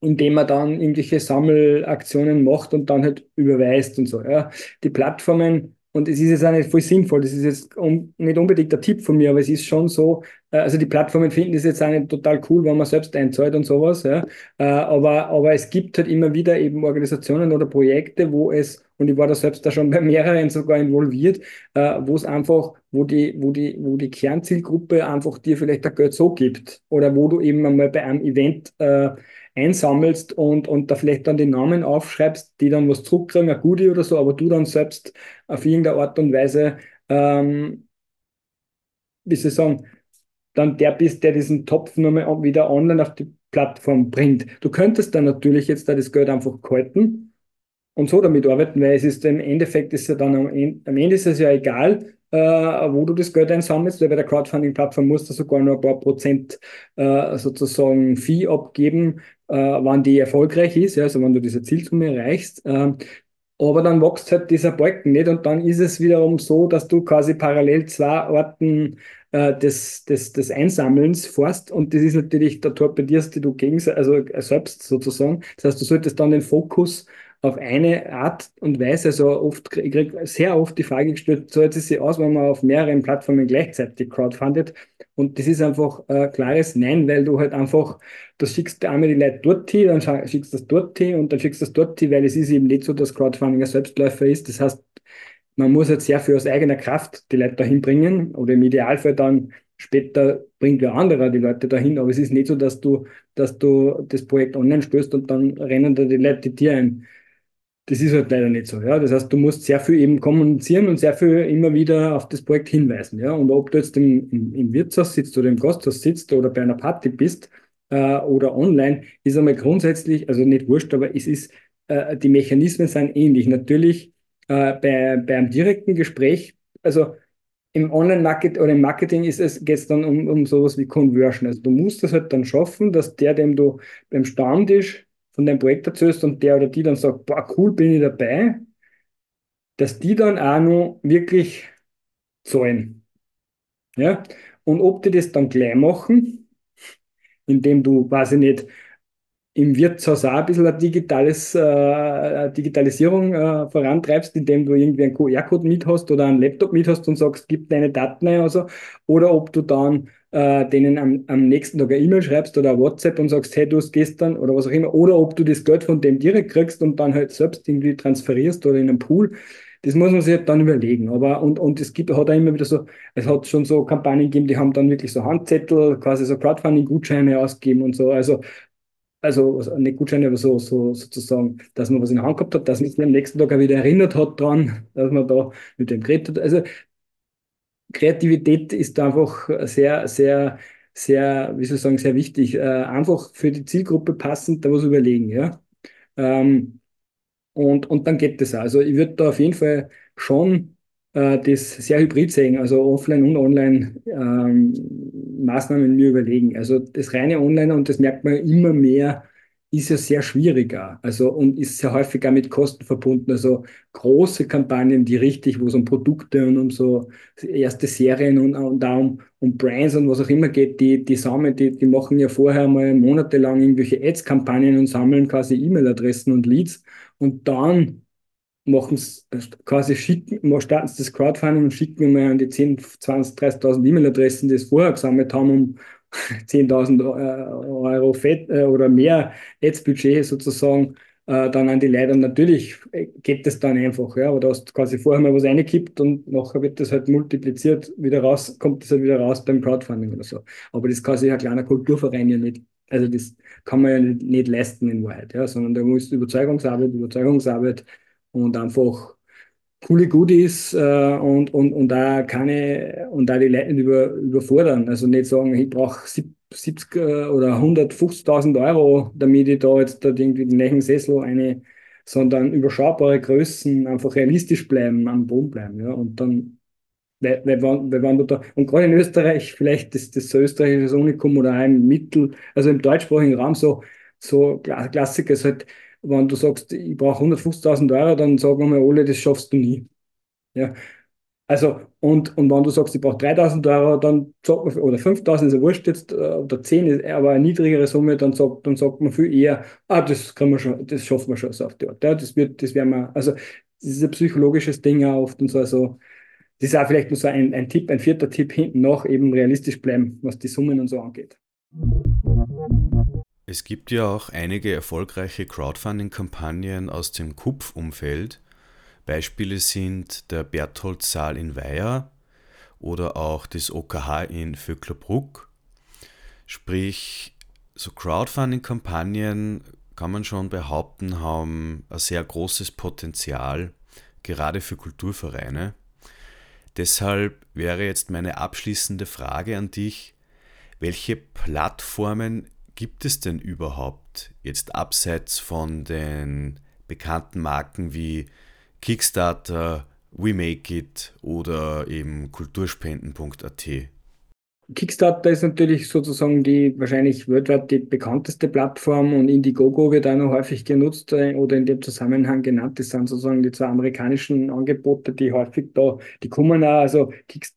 E: indem man dann irgendwelche Sammelaktionen macht und dann halt überweist und so. Ja. Die Plattformen und es ist jetzt auch nicht voll sinnvoll, das ist jetzt un nicht unbedingt der Tipp von mir, aber es ist schon so, äh, also die Plattformen finden das jetzt auch nicht total cool, wenn man selbst einzahlt und sowas, ja. Äh, aber, aber es gibt halt immer wieder eben Organisationen oder Projekte, wo es, und ich war da selbst da schon bei mehreren sogar involviert, äh, wo es einfach, wo die, wo die, wo die Kernzielgruppe einfach dir vielleicht ein Geld so gibt. Oder wo du eben einmal bei einem Event äh, einsammelst und, und da vielleicht dann die Namen aufschreibst, die dann was zurückkriegen, ein Goodie oder so, aber du dann selbst auf irgendeine Art und Weise, ähm, wie soll ich sagen, dann der bist, der diesen Topf nochmal wieder online auf die Plattform bringt. Du könntest dann natürlich jetzt da das Geld einfach halten und so damit arbeiten, weil es ist im Endeffekt ist ja dann am Ende, am Ende ist es ja egal, äh, wo du das Geld einsammelst, weil bei der Crowdfunding-Plattform musst du sogar nur ein paar Prozent äh, sozusagen Fee abgeben, äh, wann die erfolgreich ist, ja, also wenn du diese Zielsumme erreichst. Äh, aber dann wächst halt dieser Balken nicht und dann ist es wiederum so, dass du quasi parallel zwei Orten äh, des, des, des Einsammelns fährst und das ist natürlich, da torpedierst du gegen, also selbst sozusagen. Das heißt, du solltest dann den Fokus auf eine Art und Weise, also oft, ich krieg sehr oft die Frage gestellt, zahlt es sich aus, wenn man auf mehreren Plattformen gleichzeitig crowdfundet? Und das ist einfach ein klares Nein, weil du halt einfach, das schickst du einmal die Leute dort hin, dann schickst du das dort hin und dann schickst du das dort hin, weil es ist eben nicht so, dass Crowdfunding ein Selbstläufer ist. Das heißt, man muss jetzt sehr viel aus eigener Kraft die Leute dahin bringen oder im Idealfall dann später bringt wer anderer die Leute dahin, aber es ist nicht so, dass du, dass du das Projekt online stößt und dann rennen da die Leute dir ein. Das ist halt leider nicht so. Ja? Das heißt, du musst sehr viel eben kommunizieren und sehr viel immer wieder auf das Projekt hinweisen. Ja? Und ob du jetzt im, im, im Wirtshaus sitzt oder im Gasthaus sitzt oder bei einer Party bist äh, oder online, ist einmal grundsätzlich, also nicht wurscht, aber es ist, äh, die Mechanismen sind ähnlich. Natürlich äh, bei, bei einem direkten Gespräch, also im Online-Marketing oder im Marketing ist es, geht es dann um, um sowas wie Conversion. Also du musst es halt dann schaffen, dass der, dem du beim Stammtisch von deinem Projekt erzählst und der oder die dann sagt, boah, cool, bin ich dabei, dass die dann auch noch wirklich zahlen. Ja? Und ob die das dann gleich machen, indem du, weiß ich nicht, im Wirtshaus auch ein bisschen eine, digitales, äh, eine Digitalisierung äh, vorantreibst, indem du irgendwie einen QR-Code mit hast oder einen Laptop mit hast und sagst, gib deine Daten ein oder so. Oder ob du dann äh, denen am, am nächsten Tag eine E-Mail schreibst oder WhatsApp und sagst, hey, du hast gestern oder was auch immer. Oder ob du das Geld von dem direkt kriegst und dann halt selbst irgendwie transferierst oder in einen Pool. Das muss man sich dann überlegen. Aber, und, und es gibt, hat auch immer wieder so, es hat schon so Kampagnen gegeben, die haben dann wirklich so Handzettel, quasi so Crowdfunding-Gutscheine ausgegeben und so. Also also nicht Gutscheine, aber so, so sozusagen, dass man was in der Hand gehabt hat, dass man sich am nächsten Tag auch wieder erinnert hat dran, dass man da mit dem geredet hat. Also Kreativität ist da einfach sehr, sehr, sehr, wie soll ich sagen, sehr wichtig. Äh, einfach für die Zielgruppe passend da was überlegen, ja. Ähm, und, und dann geht das auch. Also ich würde da auf jeden Fall schon äh, das sehr hybrid sehen, also offline und online ähm, Maßnahmen mir überlegen. Also das reine Online, und das merkt man immer mehr, ist ja sehr schwieriger. Also und ist sehr häufig auch mit Kosten verbunden. Also große Kampagnen, die richtig, wo es um Produkte und um so erste Serien und, und da um, um Brands und was auch immer geht, die, die sammeln, die, die machen ja vorher mal monatelang irgendwelche Ads-Kampagnen und sammeln quasi E-Mail-Adressen und Leads und dann machen es quasi schicken, starten das Crowdfunding und schicken mal an die 10, 20, 30.000 E-Mail-Adressen, die es vorher gesammelt haben, um 10.000 äh, Euro Fett, äh, oder mehr Ads-Budget sozusagen äh, dann an die Leute. Und natürlich geht das dann einfach, ja, aber da hast du quasi vorher mal was reingekippt und nachher wird das halt multipliziert, wieder raus, kommt das halt wieder raus beim Crowdfunding oder so. Aber das kann sich ein kleiner Kulturverein ja nicht, also das kann man ja nicht, nicht leisten in Wahrheit, ja, sondern da muss Überzeugungsarbeit, Überzeugungsarbeit und einfach coole Goodies äh, und, und, und da keine und da die Leute nicht über, überfordern. Also nicht sagen, ich brauche 70 äh, oder 150.000 Euro, damit ich da jetzt da irgendwie den nächsten Sessel eine, sondern überschaubare Größen, einfach realistisch bleiben, am Boden bleiben. Ja, und dann, weil, weil, weil wenn du da, und gerade in Österreich, vielleicht das, das österreichische Unikum oder im Mittel, also im deutschsprachigen Raum so, so Klassiker ist halt, wenn du sagst, ich brauche 150.000 Euro, dann sagen wir alle, das schaffst du nie. Ja. Also, und, und wenn du sagst, ich brauche 3000 Euro, dann sagt man, oder 5000 ist ja wurscht jetzt, äh, oder 10 ist aber eine niedrigere Summe, dann sagt, dann sagt man viel eher, ah, das kann man schon, das schaffen wir schon so auf die Art. Ja, das wird, das werden wir, also, das ist ein psychologisches Ding auch oft und so, also, das ist auch vielleicht nur so ein, ein Tipp, ein vierter Tipp hinten noch, eben realistisch bleiben, was die Summen und so angeht.
A: Es gibt ja auch einige erfolgreiche Crowdfunding-Kampagnen aus dem Kupf-Umfeld. Beispiele sind der Berthold-Saal in Weiher oder auch das OKH in Vöcklerbruck. Sprich, so Crowdfunding-Kampagnen kann man schon behaupten, haben ein sehr großes Potenzial, gerade für Kulturvereine. Deshalb wäre jetzt meine abschließende Frage an dich, welche Plattformen gibt es denn überhaupt jetzt abseits von den bekannten Marken wie Kickstarter, We Make It oder eben kulturspenden.at?
E: Kickstarter ist natürlich sozusagen die wahrscheinlich weltweit die bekannteste Plattform und Indiegogo wird auch noch häufig genutzt äh, oder in dem Zusammenhang genannt. Das sind sozusagen die zwei amerikanischen Angebote, die häufig da, die kommen auch, also,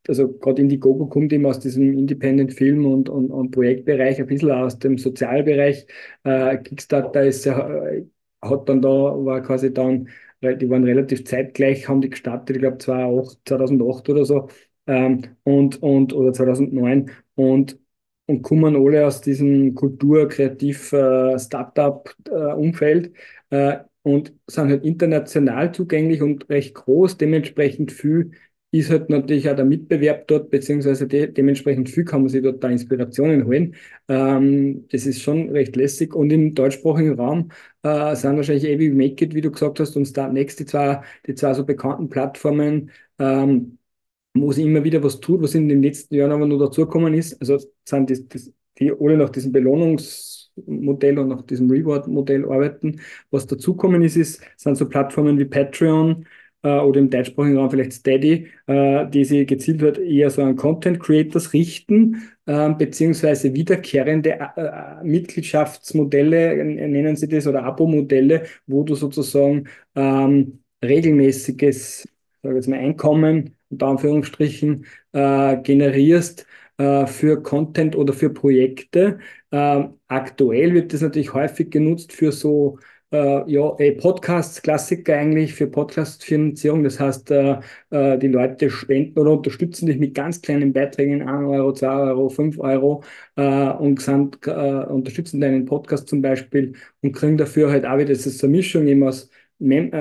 E: also gerade Indiegogo kommt eben aus diesem Independent Film und, und, und Projektbereich, ein bisschen aus dem Sozialbereich. Äh, Kickstarter ist äh, hat dann da, war quasi dann, die waren relativ zeitgleich, haben die gestartet, ich glaube 2008, 2008 oder so ähm, und, und, oder 2009 und, und kommen alle aus diesem Kultur-Kreativ-Startup-Umfeld äh, äh, und sind halt international zugänglich und recht groß, dementsprechend viel ist halt natürlich auch der Mitbewerb dort, beziehungsweise de dementsprechend viel kann man sich dort da Inspirationen holen. Ähm, das ist schon recht lässig. Und im deutschsprachigen Raum äh, sind wahrscheinlich eh wie Make It, wie du gesagt hast, und Startnext, die zwei, die zwei so bekannten Plattformen, ähm, wo sich immer wieder was tut, was in den letzten Jahren aber nur dazugekommen ist. Also sind die, die, die alle nach diesem Belohnungsmodell und nach diesem Reward-Modell arbeiten. Was dazugekommen ist, ist, sind so Plattformen wie Patreon, äh, oder im deutschsprachigen Raum vielleicht Steady, äh, die sich gezielt wird, eher so an Content Creators richten, äh, beziehungsweise wiederkehrende Mitgliedschaftsmodelle, nennen sie das, oder Abo-Modelle, wo du sozusagen ähm, regelmäßiges sag jetzt mal, Einkommen unter Anführungsstrichen äh, generierst äh, für Content oder für Projekte. Äh, aktuell wird das natürlich häufig genutzt für so äh, ja, Podcasts, Klassiker eigentlich für Podcast-Finanzierung. Das heißt, äh, äh, die Leute spenden oder unterstützen dich mit ganz kleinen Beiträgen, 1 Euro, 2 Euro, 5 Euro äh, und sind, äh, unterstützen deinen Podcast zum Beispiel und kriegen dafür halt auch wieder, ist eine Mischung eben aus Äh,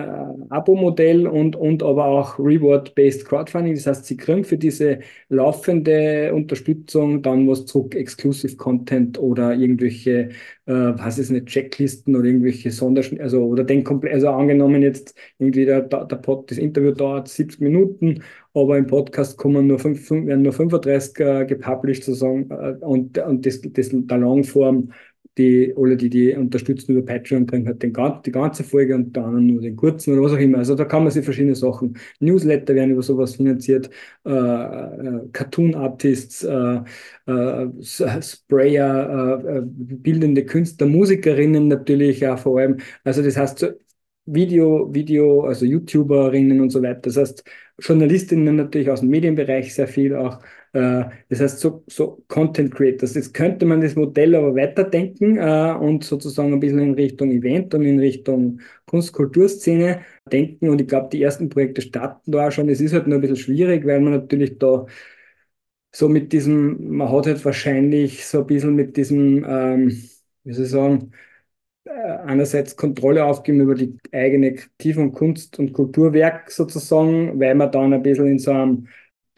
E: Abo-Modell und, und aber auch Reward-Based Crowdfunding. Das heißt, sie kriegen für diese laufende Unterstützung dann was zurück, Exclusive Content oder irgendwelche, äh, was ist eine Checklisten oder irgendwelche Sonderschnitte, also oder den komplett, also angenommen jetzt irgendwie der, der Pod, das Interview dauert 70 Minuten, aber im Podcast kommen nur fünf, werden nur 35 äh, gepublished sozusagen äh, und, und das, das der Longform die alle, die die unterstützen über Patreon, kriegen halt den, die ganze Folge und dann nur den kurzen oder was auch immer. Also da kann man sich verschiedene Sachen. Newsletter werden über sowas finanziert, äh, äh, Cartoon-Artists, äh, äh Sprayer, äh, äh, bildende Künstler, Musikerinnen natürlich auch vor allem. Also das heißt, Video, Video, also YouTuberinnen und so weiter. Das heißt, Journalistinnen natürlich aus dem Medienbereich sehr viel auch. Äh, das heißt, so, so Content Creators. Jetzt könnte man das Modell aber weiterdenken äh, und sozusagen ein bisschen in Richtung Event und in Richtung Kunst-Kulturszene denken. Und ich glaube, die ersten Projekte starten da auch schon. Es ist halt nur ein bisschen schwierig, weil man natürlich da so mit diesem, man hat halt wahrscheinlich so ein bisschen mit diesem, ähm, wie soll ich sagen, äh, einerseits Kontrolle aufgeben über die eigene Kreativ- und Kunst- und Kulturwerk sozusagen, weil man dann ein bisschen in so einem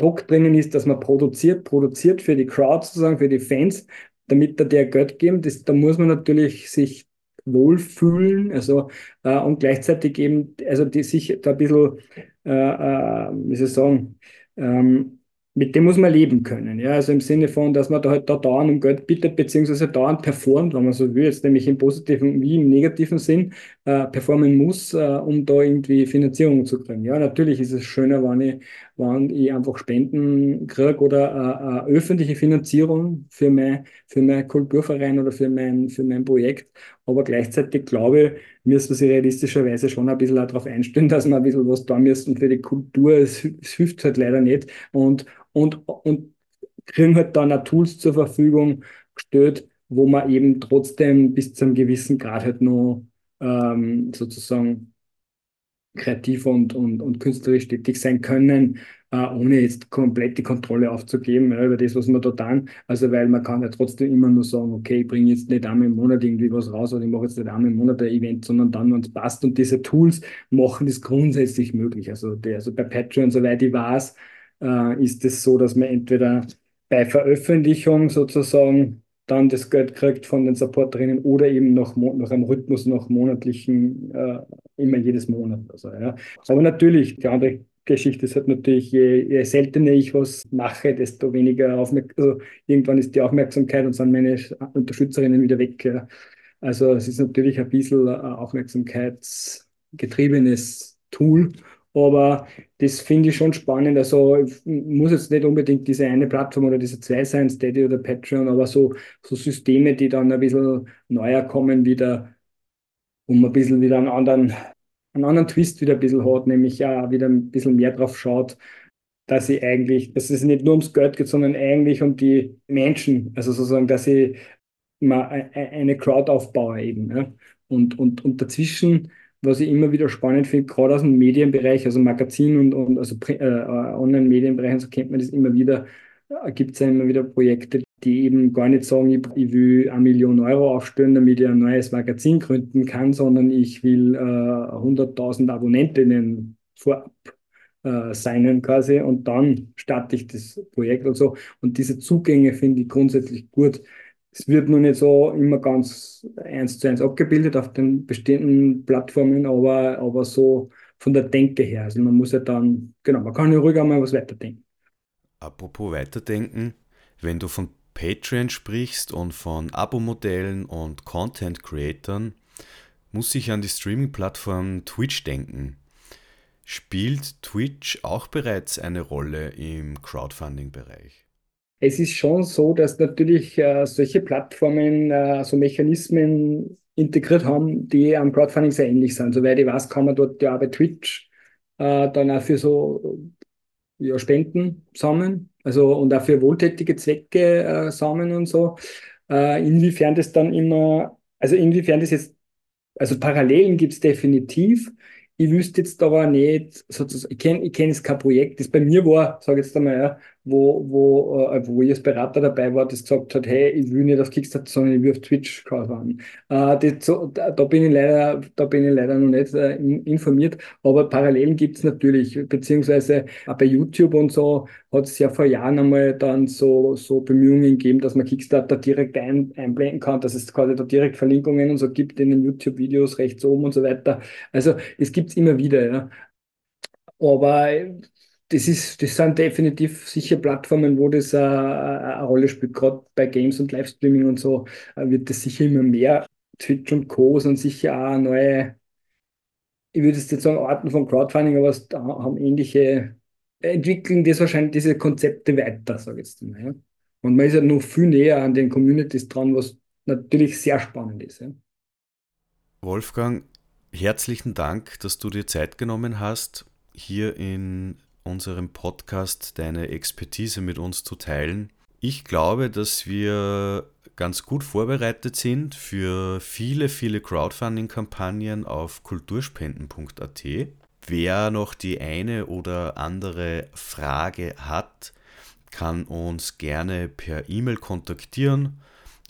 E: Druck drinnen ist, dass man produziert, produziert für die Crowd sozusagen, für die Fans, damit da der Geld geben. Das, da muss man natürlich sich wohlfühlen, also äh, und gleichzeitig eben, also die sich da ein bisschen, äh, äh, wie soll ich sagen, ähm, mit dem muss man leben können. Ja? Also im Sinne von, dass man da halt da dauernd um Geld bittet, beziehungsweise dauernd performt, wenn man so will, jetzt nämlich im positiven wie im negativen Sinn, äh, performen muss, äh, um da irgendwie Finanzierung zu kriegen. Ja, natürlich ist es schöner, wenn ich, wenn ich einfach Spenden kriege oder äh, äh, öffentliche Finanzierung für mein, für mein Kulturverein oder für mein, für mein Projekt. Aber gleichzeitig glaube ich, müsste sich realistischerweise schon ein bisschen darauf einstellen, dass man ein bisschen was da müssen für die Kultur. Es, es hilft halt leider nicht. Und, und, und kriegen halt dann auch Tools zur Verfügung gestellt, wo man eben trotzdem bis zu einem gewissen Grad halt noch ähm, sozusagen kreativ und, und, und künstlerisch tätig sein können, äh, ohne jetzt komplett die Kontrolle aufzugeben ja, über das, was wir da tun. Also, weil man kann ja trotzdem immer nur sagen, okay, ich bringe jetzt nicht einmal im Monat irgendwie was raus oder ich mache jetzt nicht einmal im Monat ein Event, sondern dann, wenn es passt. Und diese Tools machen das grundsätzlich möglich. Also, der, also bei Patreon, soweit ich weiß, äh, ist es so, dass man entweder bei Veröffentlichung sozusagen dann das Geld kriegt von den Supporterinnen oder eben nach, nach einem Rhythmus, nach monatlichen, äh, immer jedes Monat. Also, ja. Aber natürlich, die andere Geschichte ist halt natürlich, je, je seltener ich was mache, desto weniger Aufmerksamkeit, also irgendwann ist die Aufmerksamkeit und sind meine Unterstützerinnen wieder weg. Ja. Also es ist natürlich ein bisschen ein aufmerksamkeitsgetriebenes Tool, aber das finde ich schon spannend. Also muss jetzt nicht unbedingt diese eine Plattform oder diese zwei sein, Steady oder Patreon, aber so, so Systeme, die dann ein bisschen neuer kommen, wieder, um ein bisschen wieder einen anderen, einen anderen Twist wieder ein bisschen hat, nämlich ja wieder ein bisschen mehr drauf schaut, dass sie eigentlich, dass es nicht nur ums Geld geht, sondern eigentlich um die Menschen. Also sozusagen, dass ich mal eine Crowd aufbaue eben. Ja? Und, und, und dazwischen was ich immer wieder spannend finde, gerade aus dem Medienbereich, also Magazin und, und also äh, Online-Medienbereich, so kennt man das immer wieder, äh, gibt es ja immer wieder Projekte, die eben gar nicht sagen, ich, ich, will eine Million Euro aufstellen, damit ich ein neues Magazin gründen kann, sondern ich will äh, 100.000 Abonnentinnen vorab äh, signen quasi und dann starte ich das Projekt und so. Und diese Zugänge finde ich grundsätzlich gut. Es wird nur nicht so immer ganz eins zu eins abgebildet auf den bestehenden Plattformen, aber, aber so von der Denke her. Also man muss ja dann, genau, man kann ja ruhig einmal was weiterdenken.
A: Apropos weiterdenken, wenn du von Patreon sprichst und von Abo-Modellen und Content-Creatern, muss ich an die Streaming-Plattform Twitch denken. Spielt Twitch auch bereits eine Rolle im Crowdfunding-Bereich?
E: Es ist schon so, dass natürlich äh, solche Plattformen äh, so Mechanismen integriert haben, die am Crowdfunding sehr ähnlich sind. Soweit ich weiß, kann man dort ja bei Twitch äh, dann auch für so ja, Spenden sammeln, also und auch für wohltätige Zwecke äh, sammeln und so. Äh, inwiefern das dann immer, also inwiefern das jetzt, also Parallelen gibt es definitiv. Ich wüsste jetzt aber nicht, sozusagen, ich kenne ich kenn jetzt kein Projekt, das bei mir war, sage ich jetzt einmal, ja, wo, wo, äh, wo ich als Berater dabei war, das gesagt hat, hey, ich will nicht auf Kickstarter, sondern ich will auf Twitch crowdfunden. Äh, so, da, da, bin ich leider, da bin ich leider noch nicht äh, informiert, aber Parallelen gibt es natürlich, beziehungsweise auch bei YouTube und so hat es ja vor Jahren einmal dann so, so Bemühungen gegeben, dass man Kickstarter direkt ein, einblenden kann, dass es quasi da direkt Verlinkungen und so gibt in den YouTube-Videos rechts oben und so weiter. Also es gibt es immer wieder, ja. Aber das, ist, das sind definitiv sicher Plattformen, wo das äh, eine Rolle spielt. Gerade bei Games und Livestreaming und so äh, wird das sicher immer mehr. Twitch und Co. sind sicher auch neue, ich würde jetzt nicht sagen Arten von Crowdfunding, aber es haben ähnliche, entwickeln das wahrscheinlich diese Konzepte weiter, sage ich jetzt mal. Ja. Und man ist ja noch viel näher an den Communities dran, was natürlich sehr spannend ist. Ja.
A: Wolfgang, herzlichen Dank, dass du dir Zeit genommen hast, hier in unserem Podcast deine Expertise mit uns zu teilen. Ich glaube, dass wir ganz gut vorbereitet sind für viele, viele Crowdfunding-Kampagnen auf kulturspenden.at. Wer noch die eine oder andere Frage hat, kann uns gerne per E-Mail kontaktieren,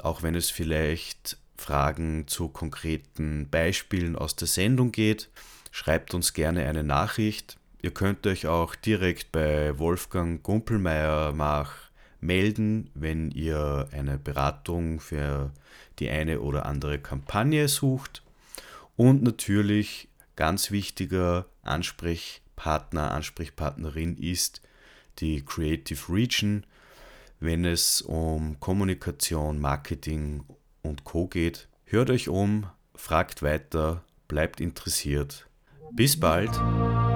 A: auch wenn es vielleicht Fragen zu konkreten Beispielen aus der Sendung geht. Schreibt uns gerne eine Nachricht. Ihr könnt euch auch direkt bei Wolfgang Gumpelmeier melden, wenn ihr eine Beratung für die eine oder andere Kampagne sucht. Und natürlich ganz wichtiger Ansprechpartner, Ansprechpartnerin ist die Creative Region, wenn es um Kommunikation, Marketing und Co geht. Hört euch um, fragt weiter, bleibt interessiert. Bis bald,